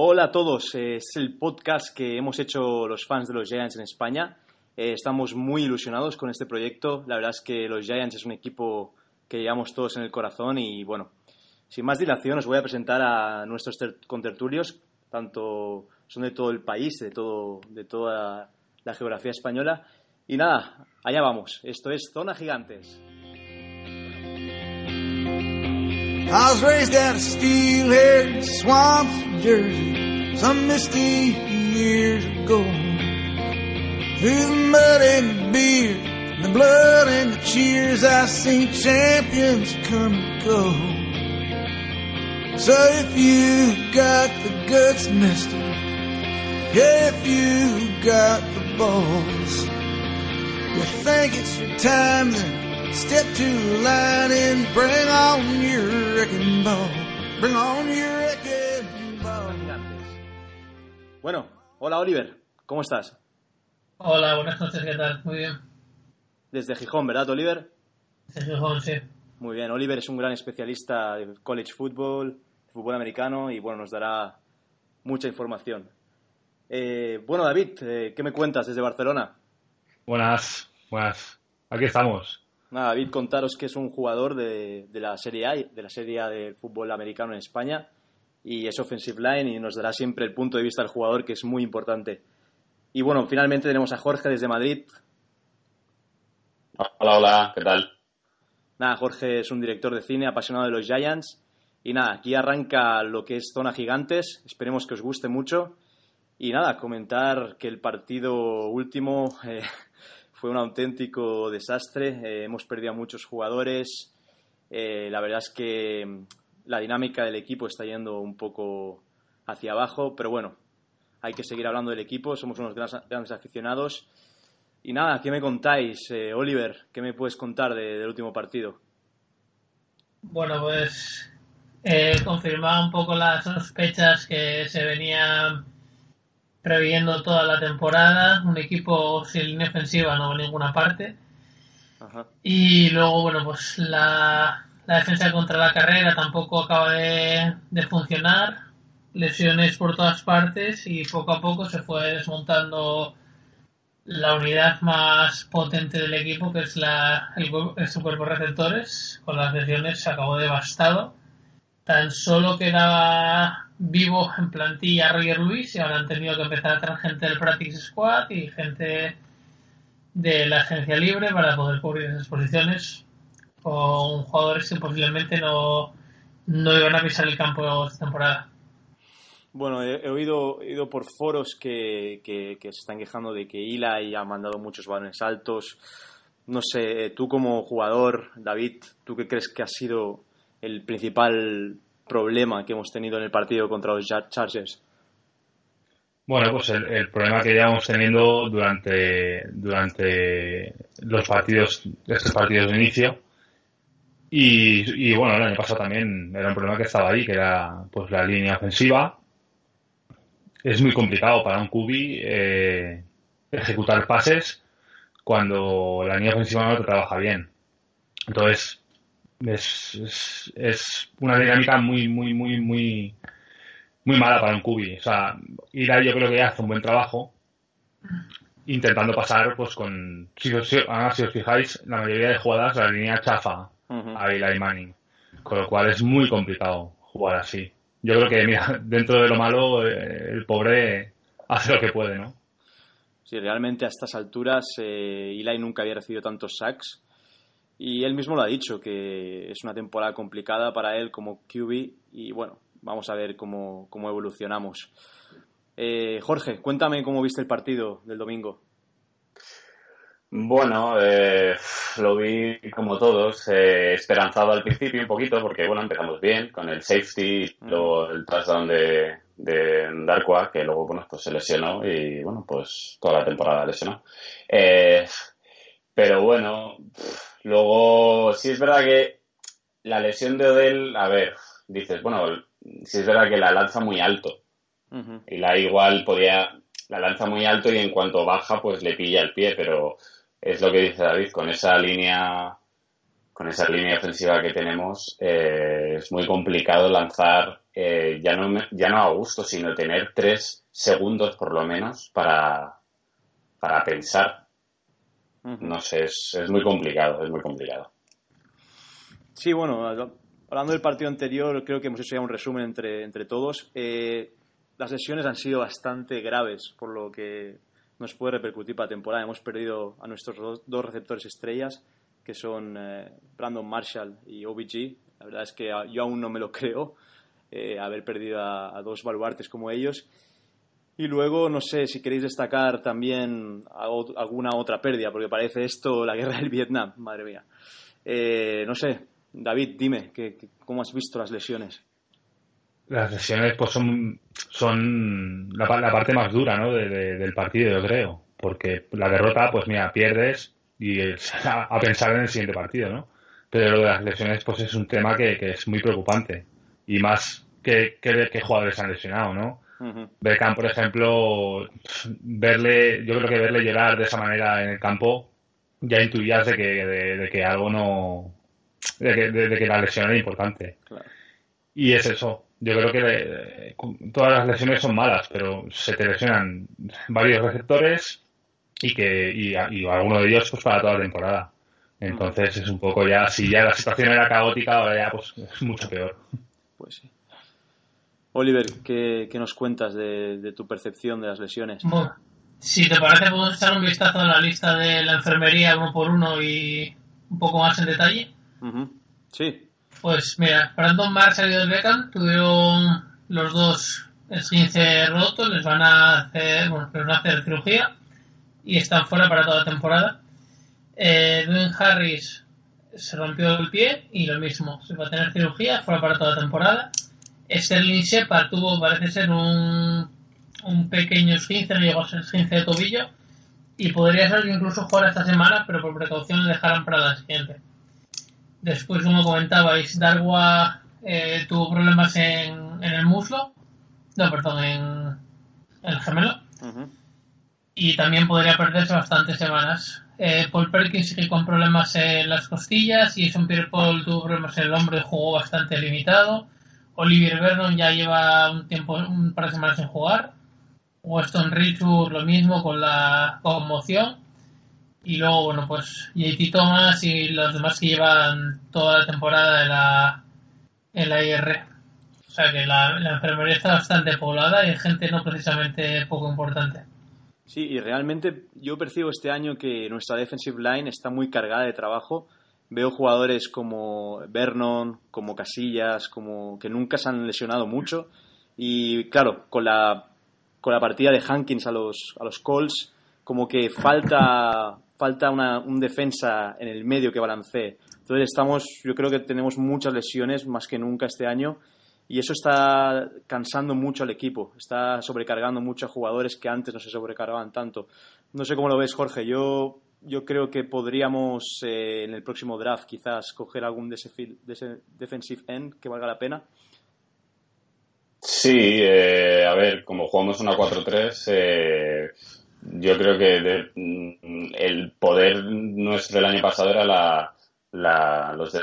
Hola a todos, es el podcast que hemos hecho los fans de los Giants en España. Eh, estamos muy ilusionados con este proyecto. La verdad es que los Giants es un equipo que llevamos todos en el corazón y bueno, sin más dilación os voy a presentar a nuestros contertulios, tanto son de todo el país, de, todo, de toda la geografía española. Y nada, allá vamos. Esto es Zona Gigantes. I was raised out of steel-haired swamps of Jersey some misty years ago. Through the mud and the beer, the blood and the cheers, I've seen champions come and go. So if you got the guts, mister, if you got the balls, you think it's your time to Step to the line and bring on your wrecking ball. Bring on your wrecking ball. Bueno, hola Oliver, ¿cómo estás? Hola, buenas noches, ¿qué tal? Muy bien. Desde Gijón, ¿verdad, Oliver? Desde Gijón, sí. Muy bien, Oliver es un gran especialista de college football, fútbol americano y bueno, nos dará mucha información. Eh, bueno, David, eh, ¿qué me cuentas desde Barcelona? Buenas, buenas. Aquí estamos. Nada, David, contaros que es un jugador de, la Serie A, de la Serie A del fútbol americano en España, y es offensive line y nos dará siempre el punto de vista del jugador, que es muy importante. Y bueno, finalmente tenemos a Jorge desde Madrid. Hola, hola, ¿qué tal? Nada, Jorge es un director de cine apasionado de los Giants. Y nada, aquí arranca lo que es Zona Gigantes. Esperemos que os guste mucho. Y nada, comentar que el partido último eh, fue un auténtico desastre. Eh, hemos perdido a muchos jugadores. Eh, la verdad es que mm, la dinámica del equipo está yendo un poco hacia abajo, pero bueno, hay que seguir hablando del equipo. Somos unos grandes, aficionados. Y nada, ¿qué me contáis, eh, Oliver? ¿Qué me puedes contar del último partido? Bueno, pues confirmaba un poco las sospechas que se venían previendo toda la temporada, un equipo sin línea ofensiva no va a ninguna parte. Y luego, bueno, pues la, defensa contra la carrera tampoco acaba de, funcionar, lesiones por todas partes y poco a poco se fue desmontando la unidad más potente del equipo, que es la, el, su cuerpo de receptores, con las lesiones se acabó devastado. Tan solo quedaba vivo en plantilla Roger Luis y ahora han tenido que empezar a traer gente del Practice Squad y gente de la agencia libre para poder cubrir esas posiciones con jugadores que posiblemente no, no iban a pisar el campo esta temporada. Bueno, he, oído, oído por foros que, que, se están quejando de que Eli ha mandado muchos balones altos. No sé, tú como jugador, David, ¿tú qué crees que ha sido el principal problema que hemos tenido en el partido contra los Chargers? Bueno, pues el, problema que llevamos teniendo durante, durante los partidos, estos partidos de inicio. Y, bueno, el año pasado también era un problema que estaba ahí, que era pues la línea ofensiva. Es muy complicado para un QB eh, ejecutar pases cuando la línea ofensiva no te trabaja bien. Entonces, es, es, una dinámica muy, muy, muy, muy, muy mala para un cubi. O sea, Ira yo creo que hace un buen trabajo intentando pasar pues con si, os, si os fijáis la mayoría de jugadas la línea chafa a Eli Manning con lo cual es muy complicado jugar así. Yo creo que mira dentro de lo malo eh, el pobre hace lo que puede no Sí, realmente a estas alturas eh, Eli nunca había recibido tantos sacks y él mismo lo ha dicho, que es una temporada complicada para él como QB y bueno, vamos a ver cómo, cómo evolucionamos. Eh, Jorge, cuéntame cómo viste el partido del domingo. Bueno, eh, lo vi como todos, eh, esperanzado al principio un poquito, porque bueno, empezamos bien con el safety, lo, el touchdown de, de Darkwa, que luego, bueno, pues se lesionó y, bueno, pues toda la temporada lesionó. Eh, pero bueno, luego sí es verdad que la lesión de Odell, a ver, dices, bueno, sí es verdad que la lanza muy alto. Y la igual podía, la lanza muy alto y en cuanto baja, pues le pilla el pie, pero es lo que dice David, con esa línea con esa línea ofensiva que tenemos, eh, es muy complicado lanzar eh, ya, no, ya no a gusto, sino tener tres segundos por lo menos para, para pensar. No sé, es, es, muy complicado, es muy complicado. Sí, bueno, hablando del partido anterior, creo que hemos hecho ya un resumen entre, entre todos. Eh, las lesiones han sido bastante graves, por lo que nos puede repercutir para la temporada. Hemos perdido a nuestros dos receptores estrellas que son eh, Brandon Marshall y OBG. La verdad es que yo aún no me lo creo, eh, haber perdido a, dos baluartes como ellos. Y luego, no sé si queréis destacar también alguna otra pérdida, porque parece esto la guerra del Vietnam, madre mía. Eh, no sé, David, dime, ¿qué, cómo has visto las lesiones? Las lesiones pues son, son la, parte más dura ¿no? del partido, yo creo. Porque la derrota, pues mira, pierdes, y a, pensar en el siguiente partido, ¿no? Pero lo de las lesiones, pues es un tema que, es muy preocupante. Y más que, que, jugadores han lesionado, ¿no? Uh por ejemplo, verle, yo creo que verle llorar de esa manera en el campo, ya intuyas de que, de, que algo no. de que, de, que la lesión era importante. Y es eso. Yo creo que todas las lesiones son malas, pero se te lesionan varios receptores y que y, alguno de ellos pues para toda la temporada. Entonces es un poco ya, si ya la situación era caótica, ahora ya pues es mucho peor. Pues sí. Oliver, ¿qué, nos cuentas de, tu percepción de las lesiones? Bueno, si te parece, podemos echar un vistazo a la lista de la enfermería uno por uno y un poco más en detalle. Sí. Pues mira, Brandon Marshall y Odell Beckham tuvieron los dos esguince rotos, les van a hacer, bueno, les van a hacer cirugía y están fuera para toda la temporada. Eh, Dwayne Harris se rompió el pie y lo mismo, se va a tener cirugía, fuera para toda la temporada. Sterling Shepard tuvo, parece ser, un, un pequeño esguince, no llegó a ser esguince de tobillo y podría ser que incluso fuera esta semana, pero por precaución le dejaran para la siguiente. Después, como comentabais, Darwa eh, tuvo problemas en, en, el muslo, no, perdón, en, el gemelo y también podría perderse bastantes semanas. Eh, Paul Perkins sigue con problemas en las costillas y Jason Pierre Paul tuvo problemas en el hombro y jugó bastante limitado. Olivier Vernon ya lleva un tiempo, un par de semanas sin jugar. Weston Richard lo mismo con la conmoción. Y luego, bueno, pues JT Thomas y los demás que llevan toda la temporada en la, en la IR. O sea que la, la enfermería está bastante poblada y gente no precisamente poco importante. Sí, y realmente yo percibo este año que nuestra defensive line está muy cargada de trabajo. Veo jugadores como Vernon, como Casillas, como que nunca se han lesionado mucho. Y claro, con la, con la partida de Hankins a los, a los Colts, como que falta, falta una, un defensa en el medio que balancee. Entonces estamos, yo creo que tenemos muchas lesiones más que nunca este año y eso está cansando mucho al equipo, está sobrecargando mucho a jugadores que antes no se sobrecargaban tanto. No sé cómo lo ves, Jorge. Yo, yo creo que podríamos eh, en el próximo draft quizás coger algún defensive end que valga la pena. Sí, eh, a ver, como jugamos una 4-3, eh, yo creo que mm, el poder nuestro del año pasado era la, los,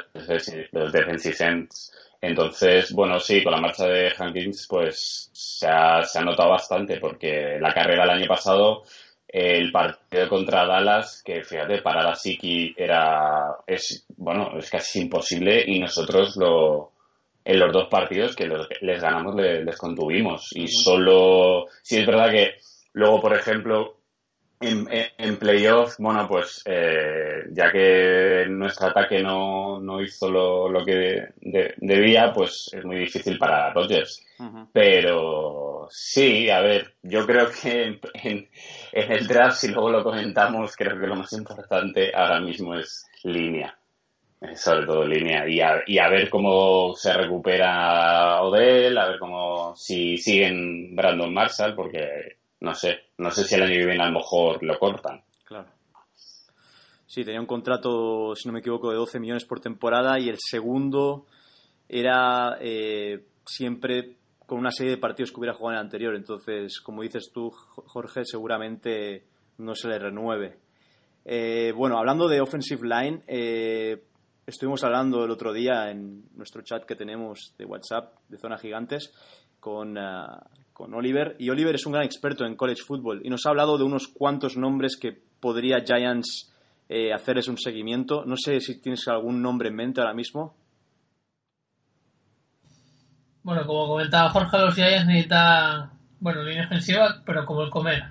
los defensive ends entonces, bueno, sí, con la marcha de Hankins, pues se ha, se ha notado bastante, porque la carrera el año pasado, el partido contra Dallas, que fíjate, para la Siki era, es, bueno, es casi imposible y nosotros lo, en los dos partidos que les ganamos les, contuvimos. Y solo, sí es verdad que luego, por ejemplo, en, en playoff, bueno, pues eh, ya que nuestro ataque no, no hizo lo, lo que debía, pues es muy difícil para Rodgers. Pero sí, a ver, yo creo que en, en, el draft, si luego lo comentamos, creo que lo más importante ahora mismo es línea. sobre todo línea. Y a, y a ver cómo se recupera Odell, a ver cómo si siguen Brandon Marshall, porque no sé, no sé si el año que viene a lo mejor lo cortan. Claro. Sí, tenía un contrato, si no me equivoco, de 12 millones por temporada y el segundo era eh, siempre con una serie de partidos que hubiera jugado en el anterior. Entonces, como dices tú, Jorge, seguramente no se le renueve. Eh, bueno, hablando de offensive line, eh, estuvimos hablando el otro día en nuestro chat que tenemos de WhatsApp de Zona Gigantes con, ah, con Oliver. Y Oliver es un gran experto en college football y nos ha hablado de unos cuantos nombres que podría Giants eh, hacerles un seguimiento. No sé si tienes algún nombre en mente ahora mismo. Bueno, como comentaba Jorge, los Giants necesitan, bueno, línea ofensiva, pero como el comer.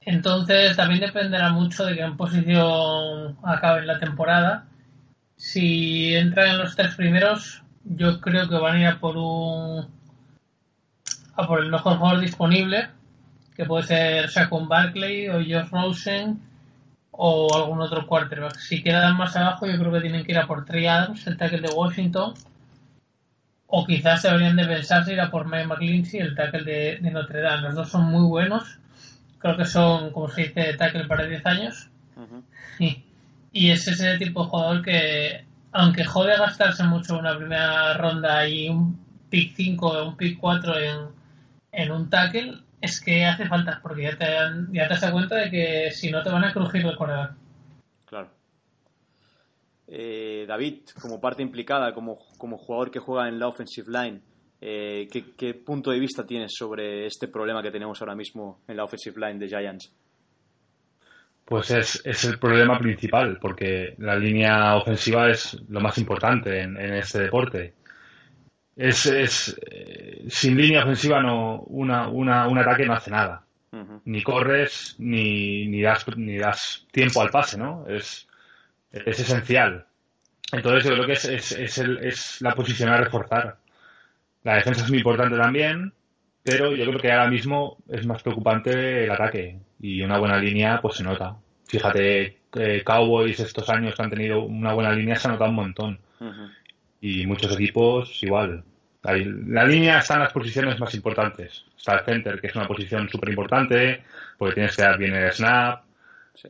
Entonces también dependerá mucho de qué posición acabe la temporada. Si entran en los tres primeros, yo creo que van a ir por un a por el mejor jugador disponible, que puede ser Saquon Barkley o Josh Rosen o algún otro quarterback. Si quedan más abajo, yo creo que tienen que ir a por Trey Adams, el tackle de Washington, o quizás deberían de pensarse ir a por Mike McClinchy, el tackle de, Notre Dame. Los dos son muy buenos. Creo que son, como se dice, tackle para 10 años. y, y, es ese tipo de jugador que, aunque jode gastarse mucho una primera ronda y un pick 5 o un pick 4 en, en un tackle, es que hace falta, porque ya te, ya te das cuenta de que si no te van a crujir el corredor. Claro. Eh, David, como parte implicada, como, como jugador que juega en la offensive line, eh, ¿qué, punto de vista tienes sobre este problema que tenemos ahora mismo en la offensive line de Giants? Pues es, es el problema principal, porque la línea ofensiva es lo más importante en, este deporte. Es, es eh, sin línea ofensiva no una, una, un ataque no hace nada. Ni corres ni, ni, das, ni das tiempo al pase, ¿no? Es, es esencial. Entonces yo creo que es, es, el, es la posición a reforzar. La defensa es muy importante también, pero yo creo que ahora mismo es más preocupante el ataque y una buena línea pues se nota. Fíjate, eh, Cowboys estos años que han tenido una buena línea se ha notado un montón. Y muchos equipos igual. La línea está en las posiciones más importantes. Está el center, que es una posición súper importante, porque tienes que dar bien el snap,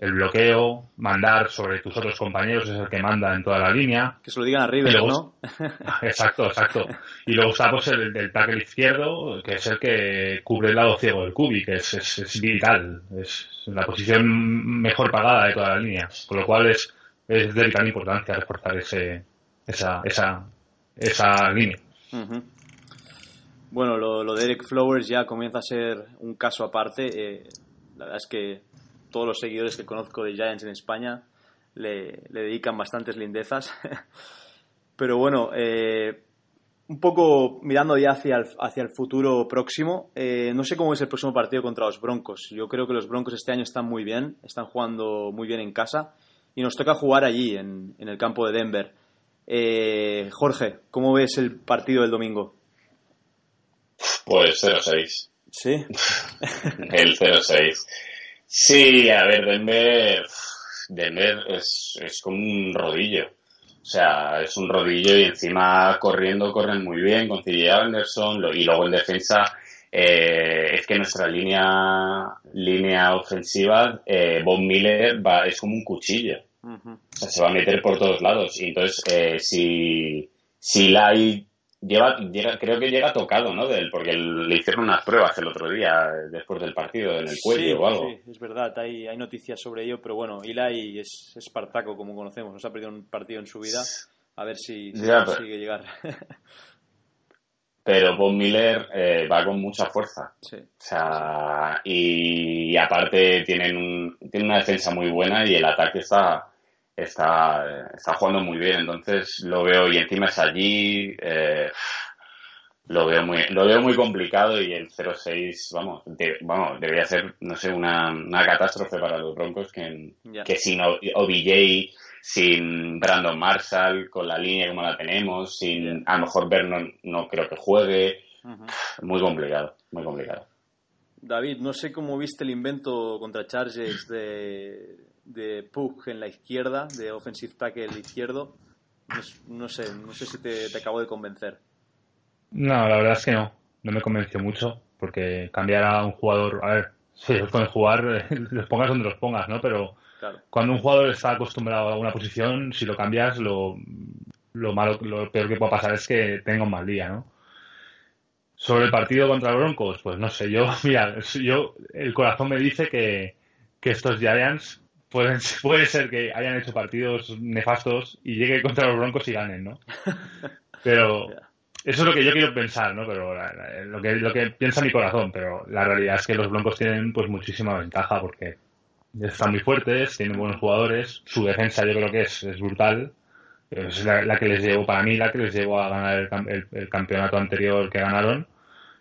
el bloqueo, mandar sobre tus otros compañeros, es el que manda en toda la línea. Que se lo digan arriba, ¿no? exacto, exacto. Y luego está pues, el del tackle izquierdo, que es el que cubre el lado ciego del cubi, que es, es, vital, es la posición mejor pagada de toda la línea. Con lo cual es, es de vital importancia reforzar ese, esa, esa, esa línea. Bueno, lo, lo, de Eric Flowers ya comienza a ser un caso aparte. Eh, la verdad es que todos los seguidores que conozco de Giants en España le, dedican bastantes lindezas. Pero bueno, eh, un poco mirando ya hacia el, hacia el futuro próximo, eh, no sé cómo es el próximo partido contra los Broncos. Yo creo que los Broncos este año están muy bien, están jugando muy bien en casa y nos toca jugar allí, en, el campo de Denver. Eh, Jorge, ¿cómo ves el partido del domingo? Pues 0-6. ¿Sí? el 0-6. Sí, a ver, Denver, Denver es, es como un rodillo. O sea, es un rodillo y encima corriendo corren muy bien con CJ Anderson y luego en defensa eh, es que nuestra línea línea ofensiva, eh, Bob Miller va, es como un cuchillo. O sea, se va a meter por todos lados. Y entonces, eh, si, si Lai Lleva, llega, creo que llega tocado, ¿no? De porque le hicieron unas pruebas el otro día, después del partido, en el cuello o algo. Sí, es verdad, hay, hay noticias sobre ello, pero bueno, Eli es Espartaco, como conocemos, nos ha perdido un partido en su vida, a ver si, consigue llegar. pero Bob Miller eh, va con mucha fuerza. Sí. O sea, y, y aparte tienen, un, tienen una defensa muy buena y el ataque está está, está jugando muy bien, entonces lo veo y encima es allí, eh, lo veo muy lo veo muy complicado y el 0-6, vamos, vamos, debería ser, no sé, una, una catástrofe para los Broncos que, que sin OBJ, sin Brandon Marshall, con la línea como la tenemos, sin a lo mejor Vernon no creo que juegue, muy complicado, muy complicado. David, no sé cómo viste el invento contra Chargers de de Pug en la izquierda, de offensive tackle izquierdo. no, sé, no sé si te, te acabo de convencer. No, la verdad es que no. No me convenció mucho porque cambiar a un jugador, a ver, si los pueden jugar, los pongas donde los pongas, ¿no? Pero cuando un jugador está acostumbrado a una posición, si lo cambias, lo, lo malo, lo peor que puede pasar es que tenga un mal día, ¿no? Sobre el partido contra Broncos, pues no sé, yo, mira, yo, el corazón me dice que, que estos Giants pueden, puede ser que hayan hecho partidos nefastos y llegue contra los Broncos y ganen, ¿no? Pero eso es lo que yo quiero pensar, ¿no? Pero lo que, lo que piensa mi corazón, pero la realidad es que los Broncos tienen pues muchísima ventaja porque están muy fuertes, tienen buenos jugadores, su defensa yo creo que es, es brutal, es la, que les llevó, para mí, la que les llevó a ganar el, campeonato anterior que ganaron.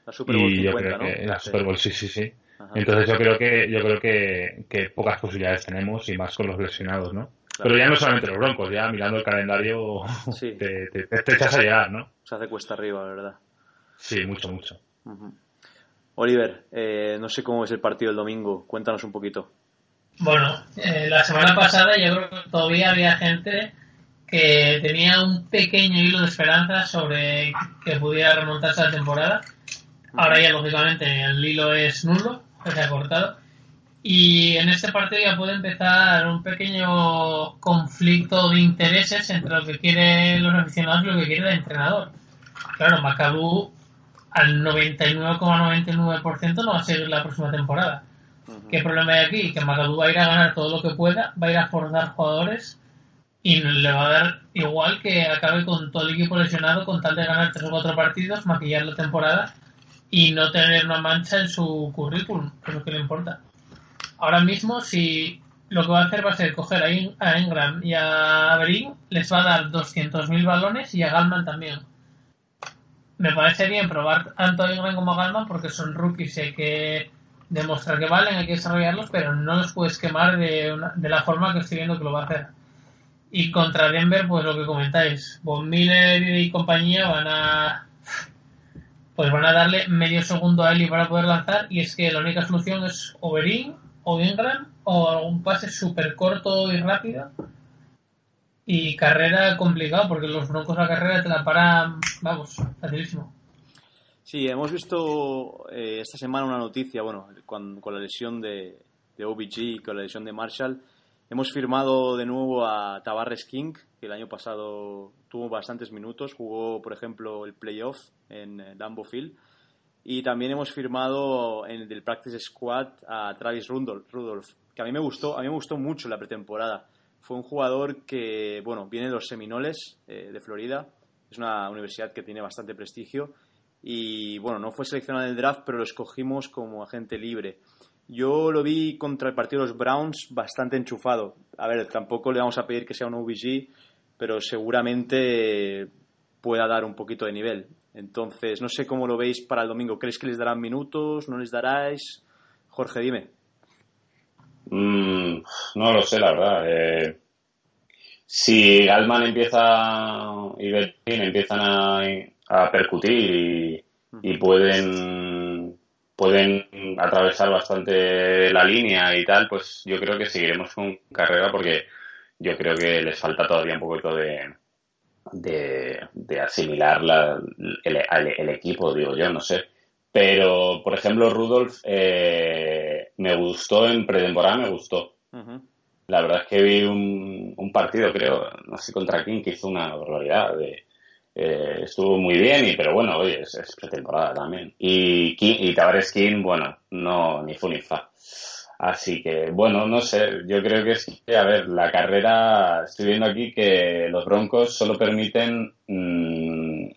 La Super Bowl y yo creo que la Super Bowl, sí, sí, sí. Entonces yo creo que yo creo que, que, pocas posibilidades tenemos y más con los lesionados, ¿no? Pero ya no solamente los Broncos, ya mirando el calendario te, te, echas a llegar, ¿no? Se hace cuesta arriba, la verdad. Sí, mucho, mucho. Oliver, eh, no sé cómo es el partido el domingo, cuéntanos un poquito. Bueno, eh, la semana pasada yo creo que todavía había gente que tenía un pequeño hilo de esperanza sobre que pudiera remontarse la temporada. Ahora ya, lógicamente, el hilo es nulo, se ha cortado. Y en este partido ya puede empezar un pequeño conflicto de intereses entre lo que quieren los aficionados y lo que quiere el entrenador. Claro, Macabú al 99,99% no va a ser la próxima temporada. ¿Qué problema hay aquí? Que Macabú va a ir a ganar todo lo que pueda, va a ir a forzar jugadores y le va a dar igual que acabe con todo el equipo lesionado con tal de ganar tres o cuatro partidos, maquillar la temporada y no tener una mancha en su currículum, que es lo que le importa. Ahora mismo, si lo que va a hacer va a ser coger a, Ingram y a Berín, les va a dar 200.000 balones y a Galman también. Me parece bien probar tanto a Ingram como a Galman porque son rookies y hay que demostrar que valen, hay que desarrollarlos, pero no los puedes quemar de, de la forma que estoy viendo que lo va a hacer. Y contra Denver, pues lo que comentáis, Von Miller y compañía van a pues van a darle medio segundo a Eli para poder lanzar y es que la única solución es Overin o Ingram o algún pase súper corto y rápido y carrera complicado porque los broncos a carrera te la paran, vamos, facilísimo. Sí, hemos visto eh, esta semana una noticia, bueno, con, con la lesión de, de OBG y con la lesión de Marshall, Hemos firmado de nuevo a Tavares King, que el año pasado tuvo bastantes minutos, jugó, por ejemplo, el playoff en Lambeau Field. Y también hemos firmado en el Practice Squad a Travis Rudolph, que a mí me gustó, a mí me gustó mucho la pretemporada. Fue un jugador que, bueno, viene de los Seminoles eh, de Florida, es una universidad que tiene bastante prestigio y, bueno, no fue seleccionado en el draft, pero lo escogimos como agente libre. Yo lo vi contra el partido de los Browns bastante enchufado. A ver, tampoco le vamos a pedir que sea un OBG, pero seguramente pueda dar un poquito de nivel. Entonces, no sé cómo lo veis para el domingo. ¿Crees que les darán minutos? ¿No les daráis? Jorge, dime. Mm, no lo sé, la verdad. Eh, si Galman empieza y Bertin empiezan a, percutir y pueden pueden atravesar bastante la línea y tal, pues yo creo que seguiremos con carrera porque yo creo que les falta todavía un poquito de, de, asimilar el, equipo, digo yo, no sé. Pero, por ejemplo, Rudolf eh, me gustó en pretemporada, me gustó. La verdad es que vi un, un partido, creo, no sé contra quién, que hizo una barbaridad de eh, estuvo muy bien, y, pero bueno, oye, es, pretemporada también. Y, y Tavares King, bueno, no, ni fu ni fa. Así que, bueno, no sé, yo creo que es que, a ver, la carrera, estoy viendo aquí que los Broncos solo permiten, mm,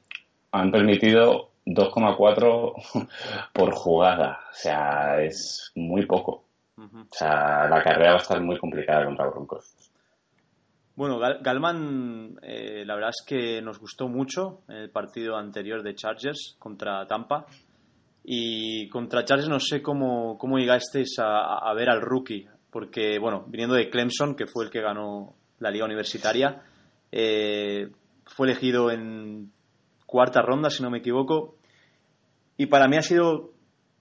han permitido 2,4 por jugada, o sea, es muy poco. O sea, la carrera va a estar muy complicada contra Broncos. Bueno, Galman, eh, la verdad es que nos gustó mucho el partido anterior de Chargers contra Tampa. Y contra Chargers no sé cómo, cómo llegasteis a, ver al rookie, porque, bueno, viniendo de Clemson, que fue el que ganó la liga universitaria, eh, fue elegido en cuarta ronda, si no me equivoco. Y para mí ha sido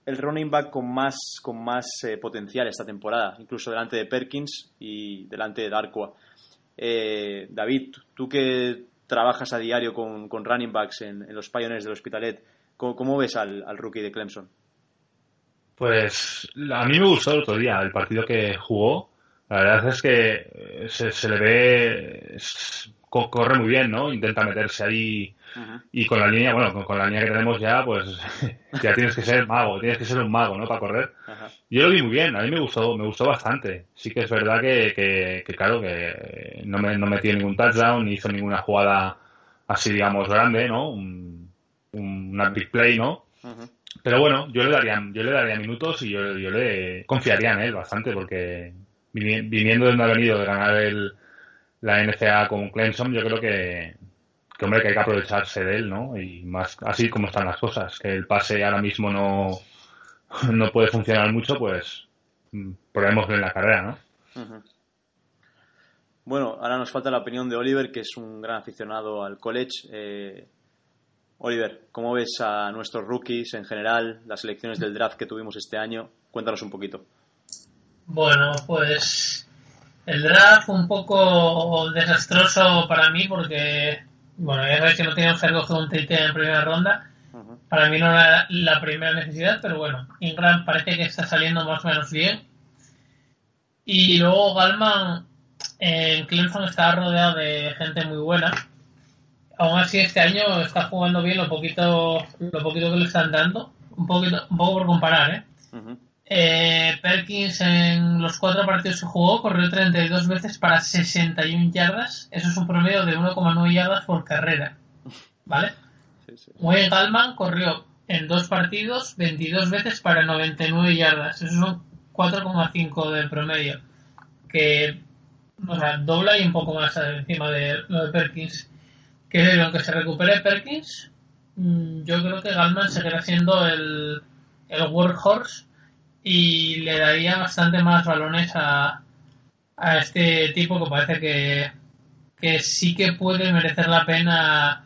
el running back con más, con más eh, potencial esta temporada, incluso delante de Perkins y delante de Darkwa. Eh, David, tú que trabajas a diario con, con running backs en, en, los Pioneers del Hospitalet. ¿Cómo, cómo ves al, al, rookie de Clemson? Pues a mí me gustó el otro día el partido que jugó. La verdad es que se, se le ve, corre muy bien, ¿no? Intenta meterse ahí y con la línea, bueno, con, con, la línea que tenemos ya, pues ya tienes que ser mago, tienes que ser un mago, ¿no? Para correr. Uh-huh. Yo lo vi muy bien, a mí me gustó, me gustó bastante. Sí que es verdad que, que, que claro, que no, me, no metió ningún touchdown, ni hizo ninguna jugada así, digamos, grande, ¿no? Un, una big play, ¿no? Pero bueno, yo le daría, yo le daría minutos y yo, yo le confiaría en él bastante porque viniendo de donde ha venido de ganar el, la NCA con Clemson, yo creo que, que, hombre, que hay que aprovecharse de él, ¿no? Y más así como están las cosas, que el pase ahora mismo no, no puede funcionar mucho, pues probémoslo en la carrera, ¿no? Uh -huh. Bueno, ahora nos falta la opinión de Oliver, que es un gran aficionado al college. Eh, Oliver, ¿cómo ves a nuestros rookies en general, las elecciones del draft que tuvimos este año? Cuéntanos un poquito. Bueno, pues el draft un poco desastroso para mí porque, bueno, ya sabéis que no que recoger un TT en primera ronda. Uh -huh. Para mí no era la primera necesidad, pero bueno, Ingram parece que está saliendo más o menos bien. Y luego Galman en Clemson estaba rodeado de gente muy buena. Aún así este año está jugando bien lo poquito, lo poquito que le están dando. Un poquito, un poco por comparar, ¿eh? Uh -huh. Eh, Perkins en los cuatro partidos que jugó corrió 32 veces para 61 yardas. Eso es un promedio de 1,9 yardas por carrera. ¿Vale? Sí, sí. Wayne Gallman corrió en dos partidos 22 veces para 99 yardas. Eso son 4,5 de promedio. Que o sea, dobla y un poco más encima de lo de Perkins. Que aunque se recupere Perkins, mm, yo creo que Gallman seguirá siendo el, el workhorse y le daría bastante más balones a, a este tipo que parece que, que sí que puede merecer la pena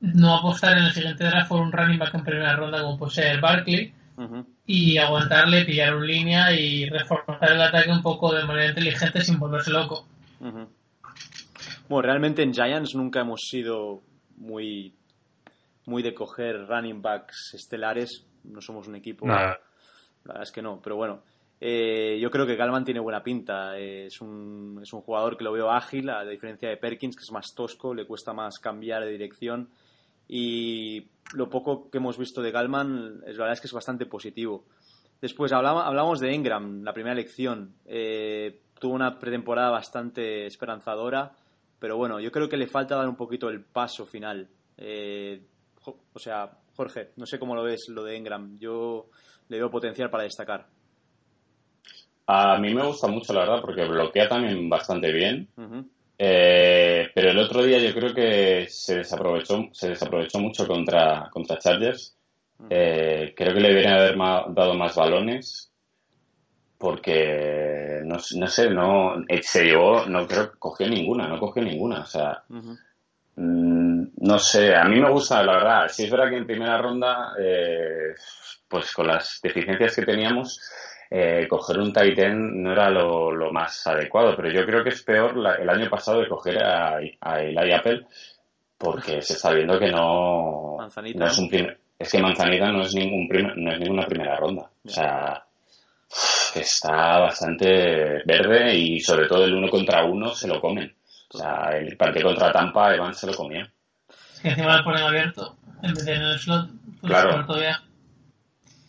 no apostar en el siguiente draft por un running back en primera ronda como puede ser Barkley uh -huh. y aguantarle, pillar un línea y reforzar el ataque un poco de manera inteligente sin volverse loco. Uh -huh. Bueno, realmente en Giants nunca hemos sido muy muy de coger running backs estelares, no somos un equipo Nada. La verdad es que no, pero bueno. Eh, yo creo que Galman tiene buena pinta. Eh, es, un, es un jugador que lo veo ágil, a diferencia de Perkins, que es más tosco, le cuesta más cambiar de dirección. Y lo poco que hemos visto de Galman, es, la verdad es que es bastante positivo. Después hablamos, hablamos de Engram, la primera elección. Eh, tuvo una pretemporada bastante esperanzadora, pero bueno, yo creo que le falta dar un poquito el paso final. Eh, o sea, Jorge, no sé cómo lo ves lo de Engram. Yo le veo potencial para destacar. A mí me gusta mucho, la verdad, porque bloquea también bastante bien. Uh -huh. eh, pero el otro día yo creo que se desaprovechó, se desaprovechó mucho contra, contra Chargers. Uh -huh. eh, creo que le deberían haber dado más balones. Porque no, no, sé, no se llevó, no creo que cogió ninguna, no cogió ninguna. O sea, uh -huh. mmm, no sé, a mí me gusta, la verdad. Si es verdad que en primera ronda eh, pues con las deficiencias que teníamos, eh, coger un Titan no era lo, lo, más adecuado, pero yo creo que es peor la, el año pasado de coger a, a Eli Apple porque se está viendo que no, Manzanita. no es un primer, es que Manzanita no es ningún primer, no es ninguna primera ronda. O sea, está bastante verde y sobre todo el uno contra uno se lo comen. O sea, el partido contra Tampa, Evans se lo comía. Es que encima lo ponen abierto en vez de en el slot. Pues claro.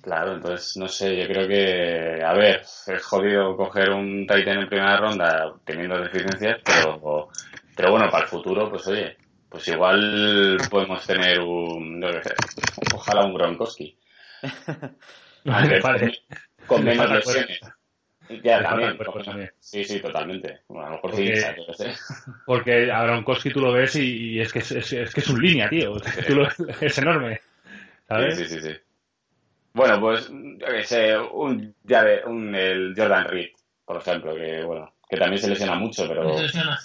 Claro, entonces no sé, yo creo que, a ver, es jodido coger un Titan en primera ronda teniendo deficiencias, pero, pero bueno, para el futuro, pues oye, pues igual podemos tener un, no sé, ojalá un Gronkowski. vale, vale. Con menos lesiones. Ya, también, también. Sí, sí, totalmente. Bueno, a lo mejor porque, sí. Porque a Gronkowski tú lo ves y, y es, que es, es, es, que es un línea, tío. Tú lo, es enorme. ¿sabes? Sí, sí, sí. sí. Bueno, pues, yo que sé, un, ya de, un, el Jordan Reed, por ejemplo, que bueno, que también se lesiona mucho, pero... Se lesiona.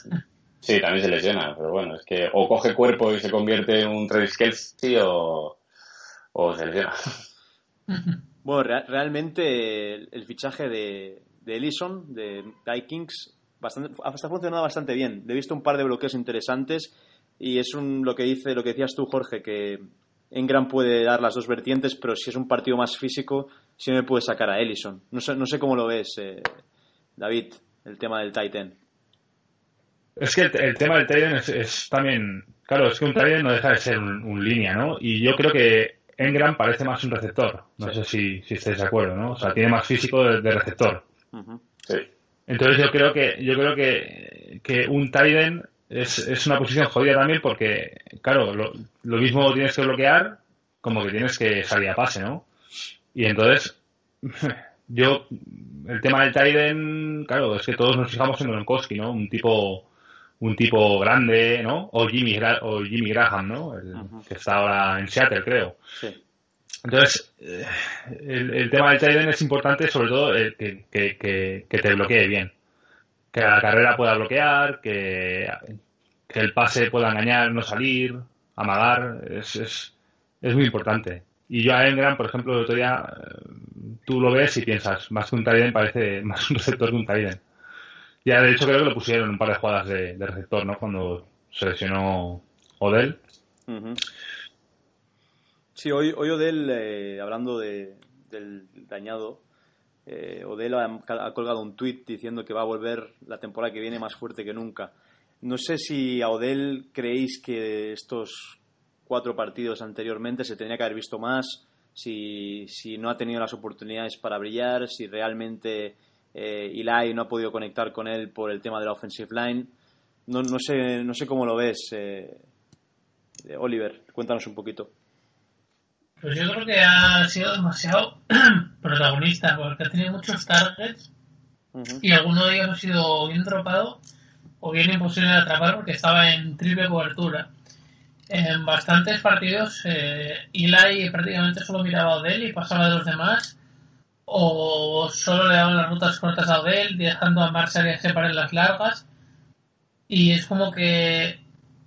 Sí, también se lesiona, pero bueno, es que o coge cuerpo y se convierte en un Travis Kelsey o, o se lesiona. Bueno, re realmente el, fichaje de, de Ellison, de Vikings, bastante, está funcionando bastante bien. He visto un par de bloqueos interesantes. y es lo que dice, lo que decías tú, Jorge, que Engram puede dar las dos vertientes, pero si es un partido más físico, me puede sacar a Ellison. No sé, no sé cómo lo ves, eh, David, el tema del Titan. Es que el, tema del Titan es, también, claro, es que un Titan no deja de ser un, línea, ¿no? Y yo creo que Engram parece más un receptor. No sé si, si estáis de acuerdo, ¿no? O sea, tiene más físico de, receptor. Sí. Entonces yo creo que yo creo que, que un Titan es, es una posición jodida también porque, claro, lo, lo mismo tienes que bloquear como que tienes que salir a pase, ¿no? Y entonces, yo, el tema del Tyden, claro, es que todos nos fijamos en Gronkowski, ¿no? Un tipo, un tipo grande, ¿no? O Jimmy, o Jimmy Graham, ¿no? El, Que está ahora en Seattle, creo. Sí. Entonces, eh, el, tema del Tyden es importante, sobre todo, eh, que, que, que, te bloquee bien. Que la carrera pueda bloquear, que, que el pase pueda engañar, no salir, amagar, es, es, es muy importante. Y yo a Engram, por ejemplo, el otro día, eh, tú lo ves y piensas, más que un Tyden parece más un receptor que un Tyden. Ya, de hecho, creo que lo pusieron un par de jugadas de, receptor, ¿no? Cuando se lesionó Odell. Sí, hoy, hoy Odell, eh, hablando de, del dañado, eh, Odell ha, ha, colgado un tuit diciendo que va a volver la temporada que viene más fuerte que nunca. No sé si a Odell creéis que estos cuatro partidos anteriormente, se tenía que haber visto más, si, si no ha tenido las oportunidades para brillar, si realmente eh, Eli no ha podido conectar con él por el tema de la offensive line. No, no, sé, no sé cómo lo ves, eh, Oliver, cuéntanos un poquito. Pues yo creo que ha sido demasiado protagonista porque ha tenido muchos targets y alguno de ellos ha sido bien dropado o bien imposible de atrapar porque estaba en triple cobertura en bastantes partidos eh, Eli prácticamente solo miraba a Odell y pasaba de los demás o solo le daban las rutas cortas a Odell dejando a Marshall y a las largas y es como que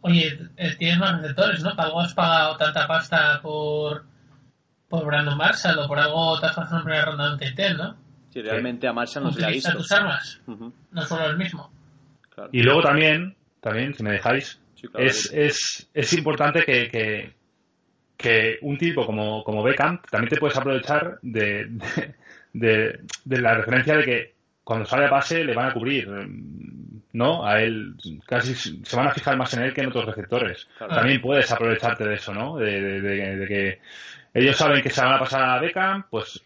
oye tienes más receptores ¿no? algo has pagado tanta pasta por por Brandon Marshall o por algo te has pasado en primera ronda de un ¿no? Si realmente a Marshall no se le ha visto. tus armas. No solo el mismo. Y luego también también si me dejáis es, es, es, importante que, que, un tipo como, como Beckham también te puedes aprovechar de, de, de, la referencia de que cuando sale a pase le van a cubrir, ¿no? A él casi se van a fijar más en él que en otros receptores. También puedes aprovecharte de eso, ¿no? De, de, que ellos saben que se van a pasar a Beckham, pues,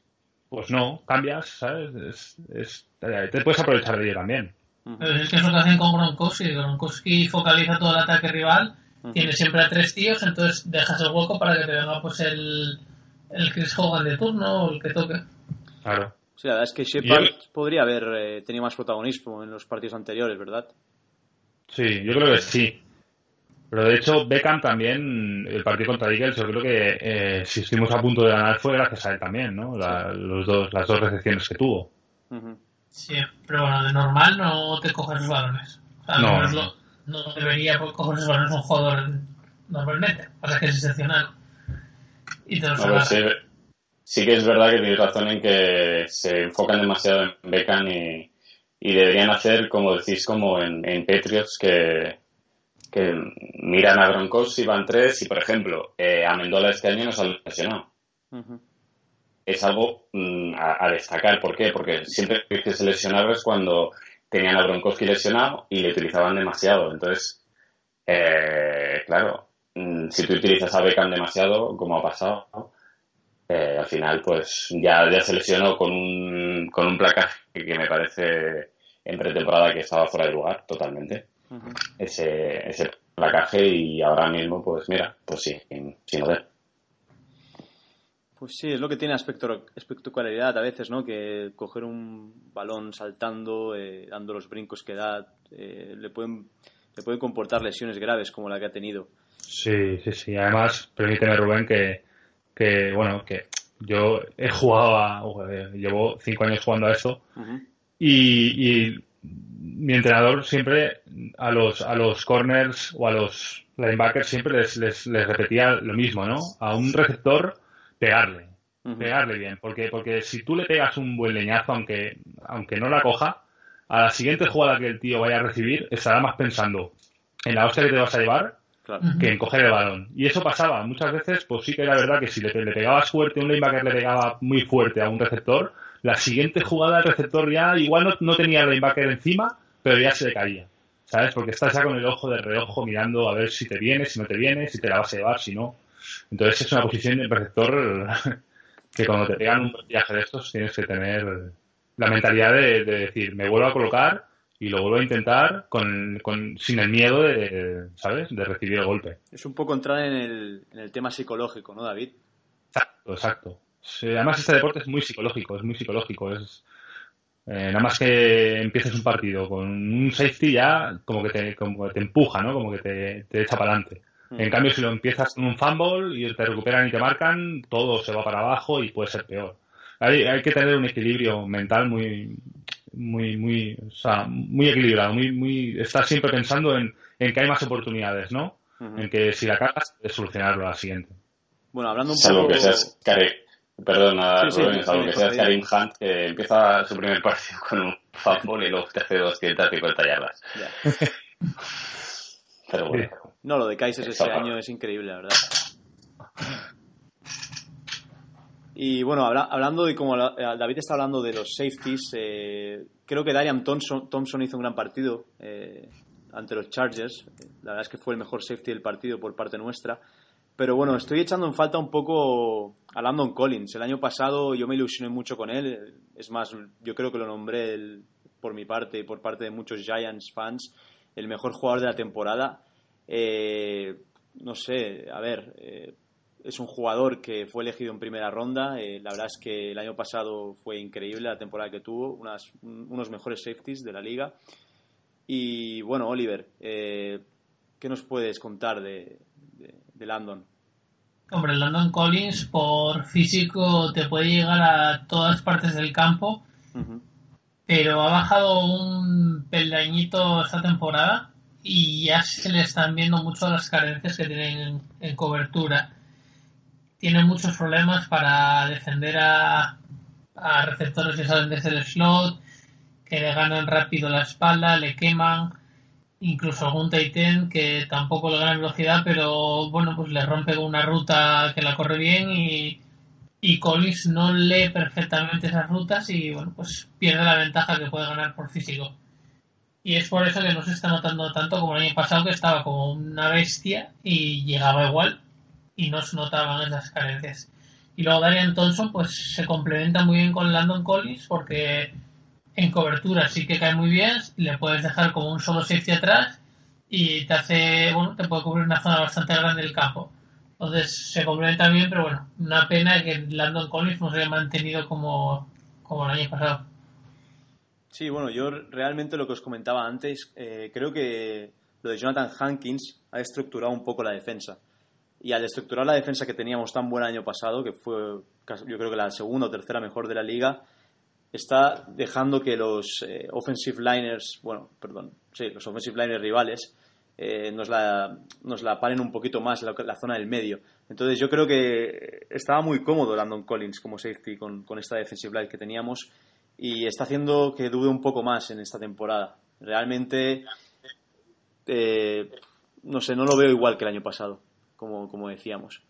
pues no, cambias, ¿sabes? Es, te puedes aprovechar de ello también. Pero es que es lo que hacen con Gronkowski. Gronkowski focaliza todo el ataque rival, tiene siempre a tres tíos, entonces dejas el hueco para que te venga pues el, el Chris Hogan de turno o el que toque. Claro. Sí, la verdad es que Shepard podría haber eh, tenido más protagonismo en los partidos anteriores, ¿verdad? Sí, yo creo que sí. Pero de hecho, Beckham también, el partido contra Eagles, yo creo que eh, si estuvimos a punto de ganar fue gracias a él también, ¿no? los dos, las dos recepciones que tuvo. Sí, pero bueno, de normal no te coges los balones. no, no, debería coger los balones un jugador normalmente. Pasa que es excepcional. Y te sí, que es verdad que tienes razón en que se enfocan demasiado en Beckham y, y deberían hacer, como decís, como en, en Patriots, que, que miran a Broncos y van tres y, por ejemplo, eh, a Mendola este año nos ha lesionado es algo mm, a, destacar. ¿Por qué? Porque siempre que se lesionaba es cuando tenían a Gronkowski lesionado y le utilizaban demasiado. Entonces, eh, claro, mm, si tú utilizas a Beckham demasiado, como ha pasado, eh, al final pues ya, ya se lesionó con un, con un placaje que me parece en pretemporada que estaba fuera de lugar totalmente. ese, ese placaje y ahora mismo pues mira, pues sí, sin, sin pues sí, es lo que tiene espectacularidad a veces, ¿no? Que coger un balón saltando, eh, dando los brincos que da, eh, le, pueden, le pueden comportar lesiones graves como la que ha tenido. Sí, sí, sí. Además, permíteme, Rubén, que, que bueno, que yo he jugado a. llevo cinco años jugando a esto y, y, mi entrenador siempre a los, a los corners o a los linebackers siempre les, les, les repetía lo mismo, ¿no? A un receptor pegarle, pegarle bien, porque, porque si tú le pegas un buen leñazo, aunque, aunque no la coja, a la siguiente jugada que el tío vaya a recibir, estará más pensando en la hostia que te vas a llevar que en coger el balón. Y eso pasaba. Muchas veces, pues sí que era verdad que si le, le pegabas fuerte, un linebacker le pegaba muy fuerte a un receptor, la siguiente jugada el receptor ya igual no, no tenía el linebacker encima, pero ya se le caía. ¿Sabes? Porque estás ya con el ojo de reojo mirando a ver si te viene, si no te viene, si te la vas a llevar, si no. Entonces es una posición de receptor que cuando te pegan un viaje de estos tienes que tener la mentalidad de, decir, me vuelvo a colocar y lo vuelvo a intentar con, sin el miedo de, ¿sabes? De recibir el golpe. Es un poco entrar en el, en el tema psicológico, ¿no, David? Exacto, exacto. además este deporte es muy psicológico, es muy psicológico, es eh, nada más que empieces un partido con un safety ya como que te, como que te empuja, ¿no? Como que te, te echa para adelante. Mm. En cambio, si lo empiezas con un fumble y te recuperan y te marcan, todo se va para abajo y puede ser peor. Hay, hay que tener un equilibrio mental muy, muy, muy, o sea, muy equilibrado, muy, muy, estar siempre pensando en, en que hay más oportunidades, ¿no? En que si la cagas, es solucionarlo a la siguiente. Bueno, hablando un poco... que seas, Perdona, sí, algo que sea Karim Hunt que empieza su primer partido con un fútbol y luego te hace 250 yardas. Pero bueno. No, lo de Kaiser este año es increíble, la verdad. Y bueno, hablando de como David está hablando de los safeties, eh, creo que Darian Thompson, Thompson, hizo un gran partido eh, ante los Chargers. La verdad es que fue el mejor safety del partido por parte nuestra. Pero bueno, estoy echando en falta un poco a Landon Collins. El año pasado yo me ilusioné mucho con él. Es más, yo creo que lo nombré por mi parte y por parte de muchos Giants fans el mejor jugador de la temporada. Eh, no sé, a ver, eh, es un jugador que fue elegido en primera ronda. Eh, la verdad es que el año pasado fue increíble la temporada que tuvo, unas, unos mejores safeties de la liga. Y bueno, Oliver, ¿qué nos puedes contar de, de, Landon. Hombre, Landon Collins por físico te puede llegar a todas partes del campo, pero ha bajado un peldañito esta temporada y ya se le están viendo mucho las carencias que tienen en, cobertura. Tiene muchos problemas para defender a, a receptores que salen desde el slot, que le ganan rápido la espalda, le queman incluso algún Titan que tampoco le gana velocidad, pero bueno, pues le rompe una ruta que la corre bien y, y Collins no lee perfectamente esas rutas y bueno, pues pierde la ventaja que puede ganar por físico. Y es por eso que no se está notando tanto como el año pasado, que estaba como una bestia y llegaba igual y no se notaban esas carencias. Y luego Darian Thompson pues se complementa muy bien con Landon Collins porque en cobertura sí que cae muy bien, le puedes dejar como un solo safety atrás y te hace, bueno, te puede cubrir una zona bastante grande del campo. Entonces se complementa bien, pero bueno, una pena que Landon Collins no se haya mantenido como, como el año pasado. Sí, bueno, yo realmente lo que os comentaba antes, eh, creo que lo de Jonathan Hankins ha estructurado un poco la defensa. Y al estructurar la defensa que teníamos tan buen año pasado, que fue yo creo que la segunda o tercera mejor de la liga, está dejando que los eh, offensive liners, bueno, perdón, sí, los offensive liners rivales eh, nos, la, nos la paren un poquito más la, la, zona del medio. Entonces yo creo que estaba muy cómodo Landon Collins como safety con, esta defensive line que teníamos y está haciendo que dude un poco más en esta temporada. Realmente, eh, no sé, no lo veo igual que el año pasado, como, decíamos.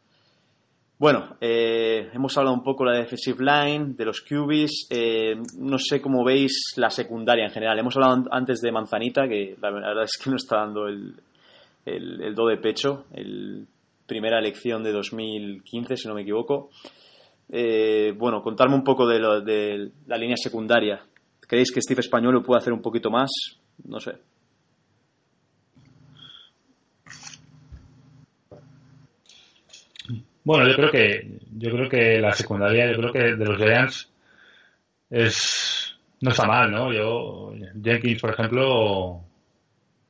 Bueno, eh, hemos hablado un poco de la defensive line, de los QBs. Eh, no sé cómo veis la secundaria en general. Hemos hablado antes de Manzanita, que la verdad es que no está dando el, el, do de pecho. El primera elección de 2015, si no me equivoco. Eh, bueno, contarme un poco de, lo, de la línea secundaria. ¿Creéis que Steve Español lo puede hacer un poquito más? No sé. Bueno, yo creo que yo creo que la secundaria, yo creo que de los Giants es no está mal, ¿no? Yo Jenkins, por ejemplo,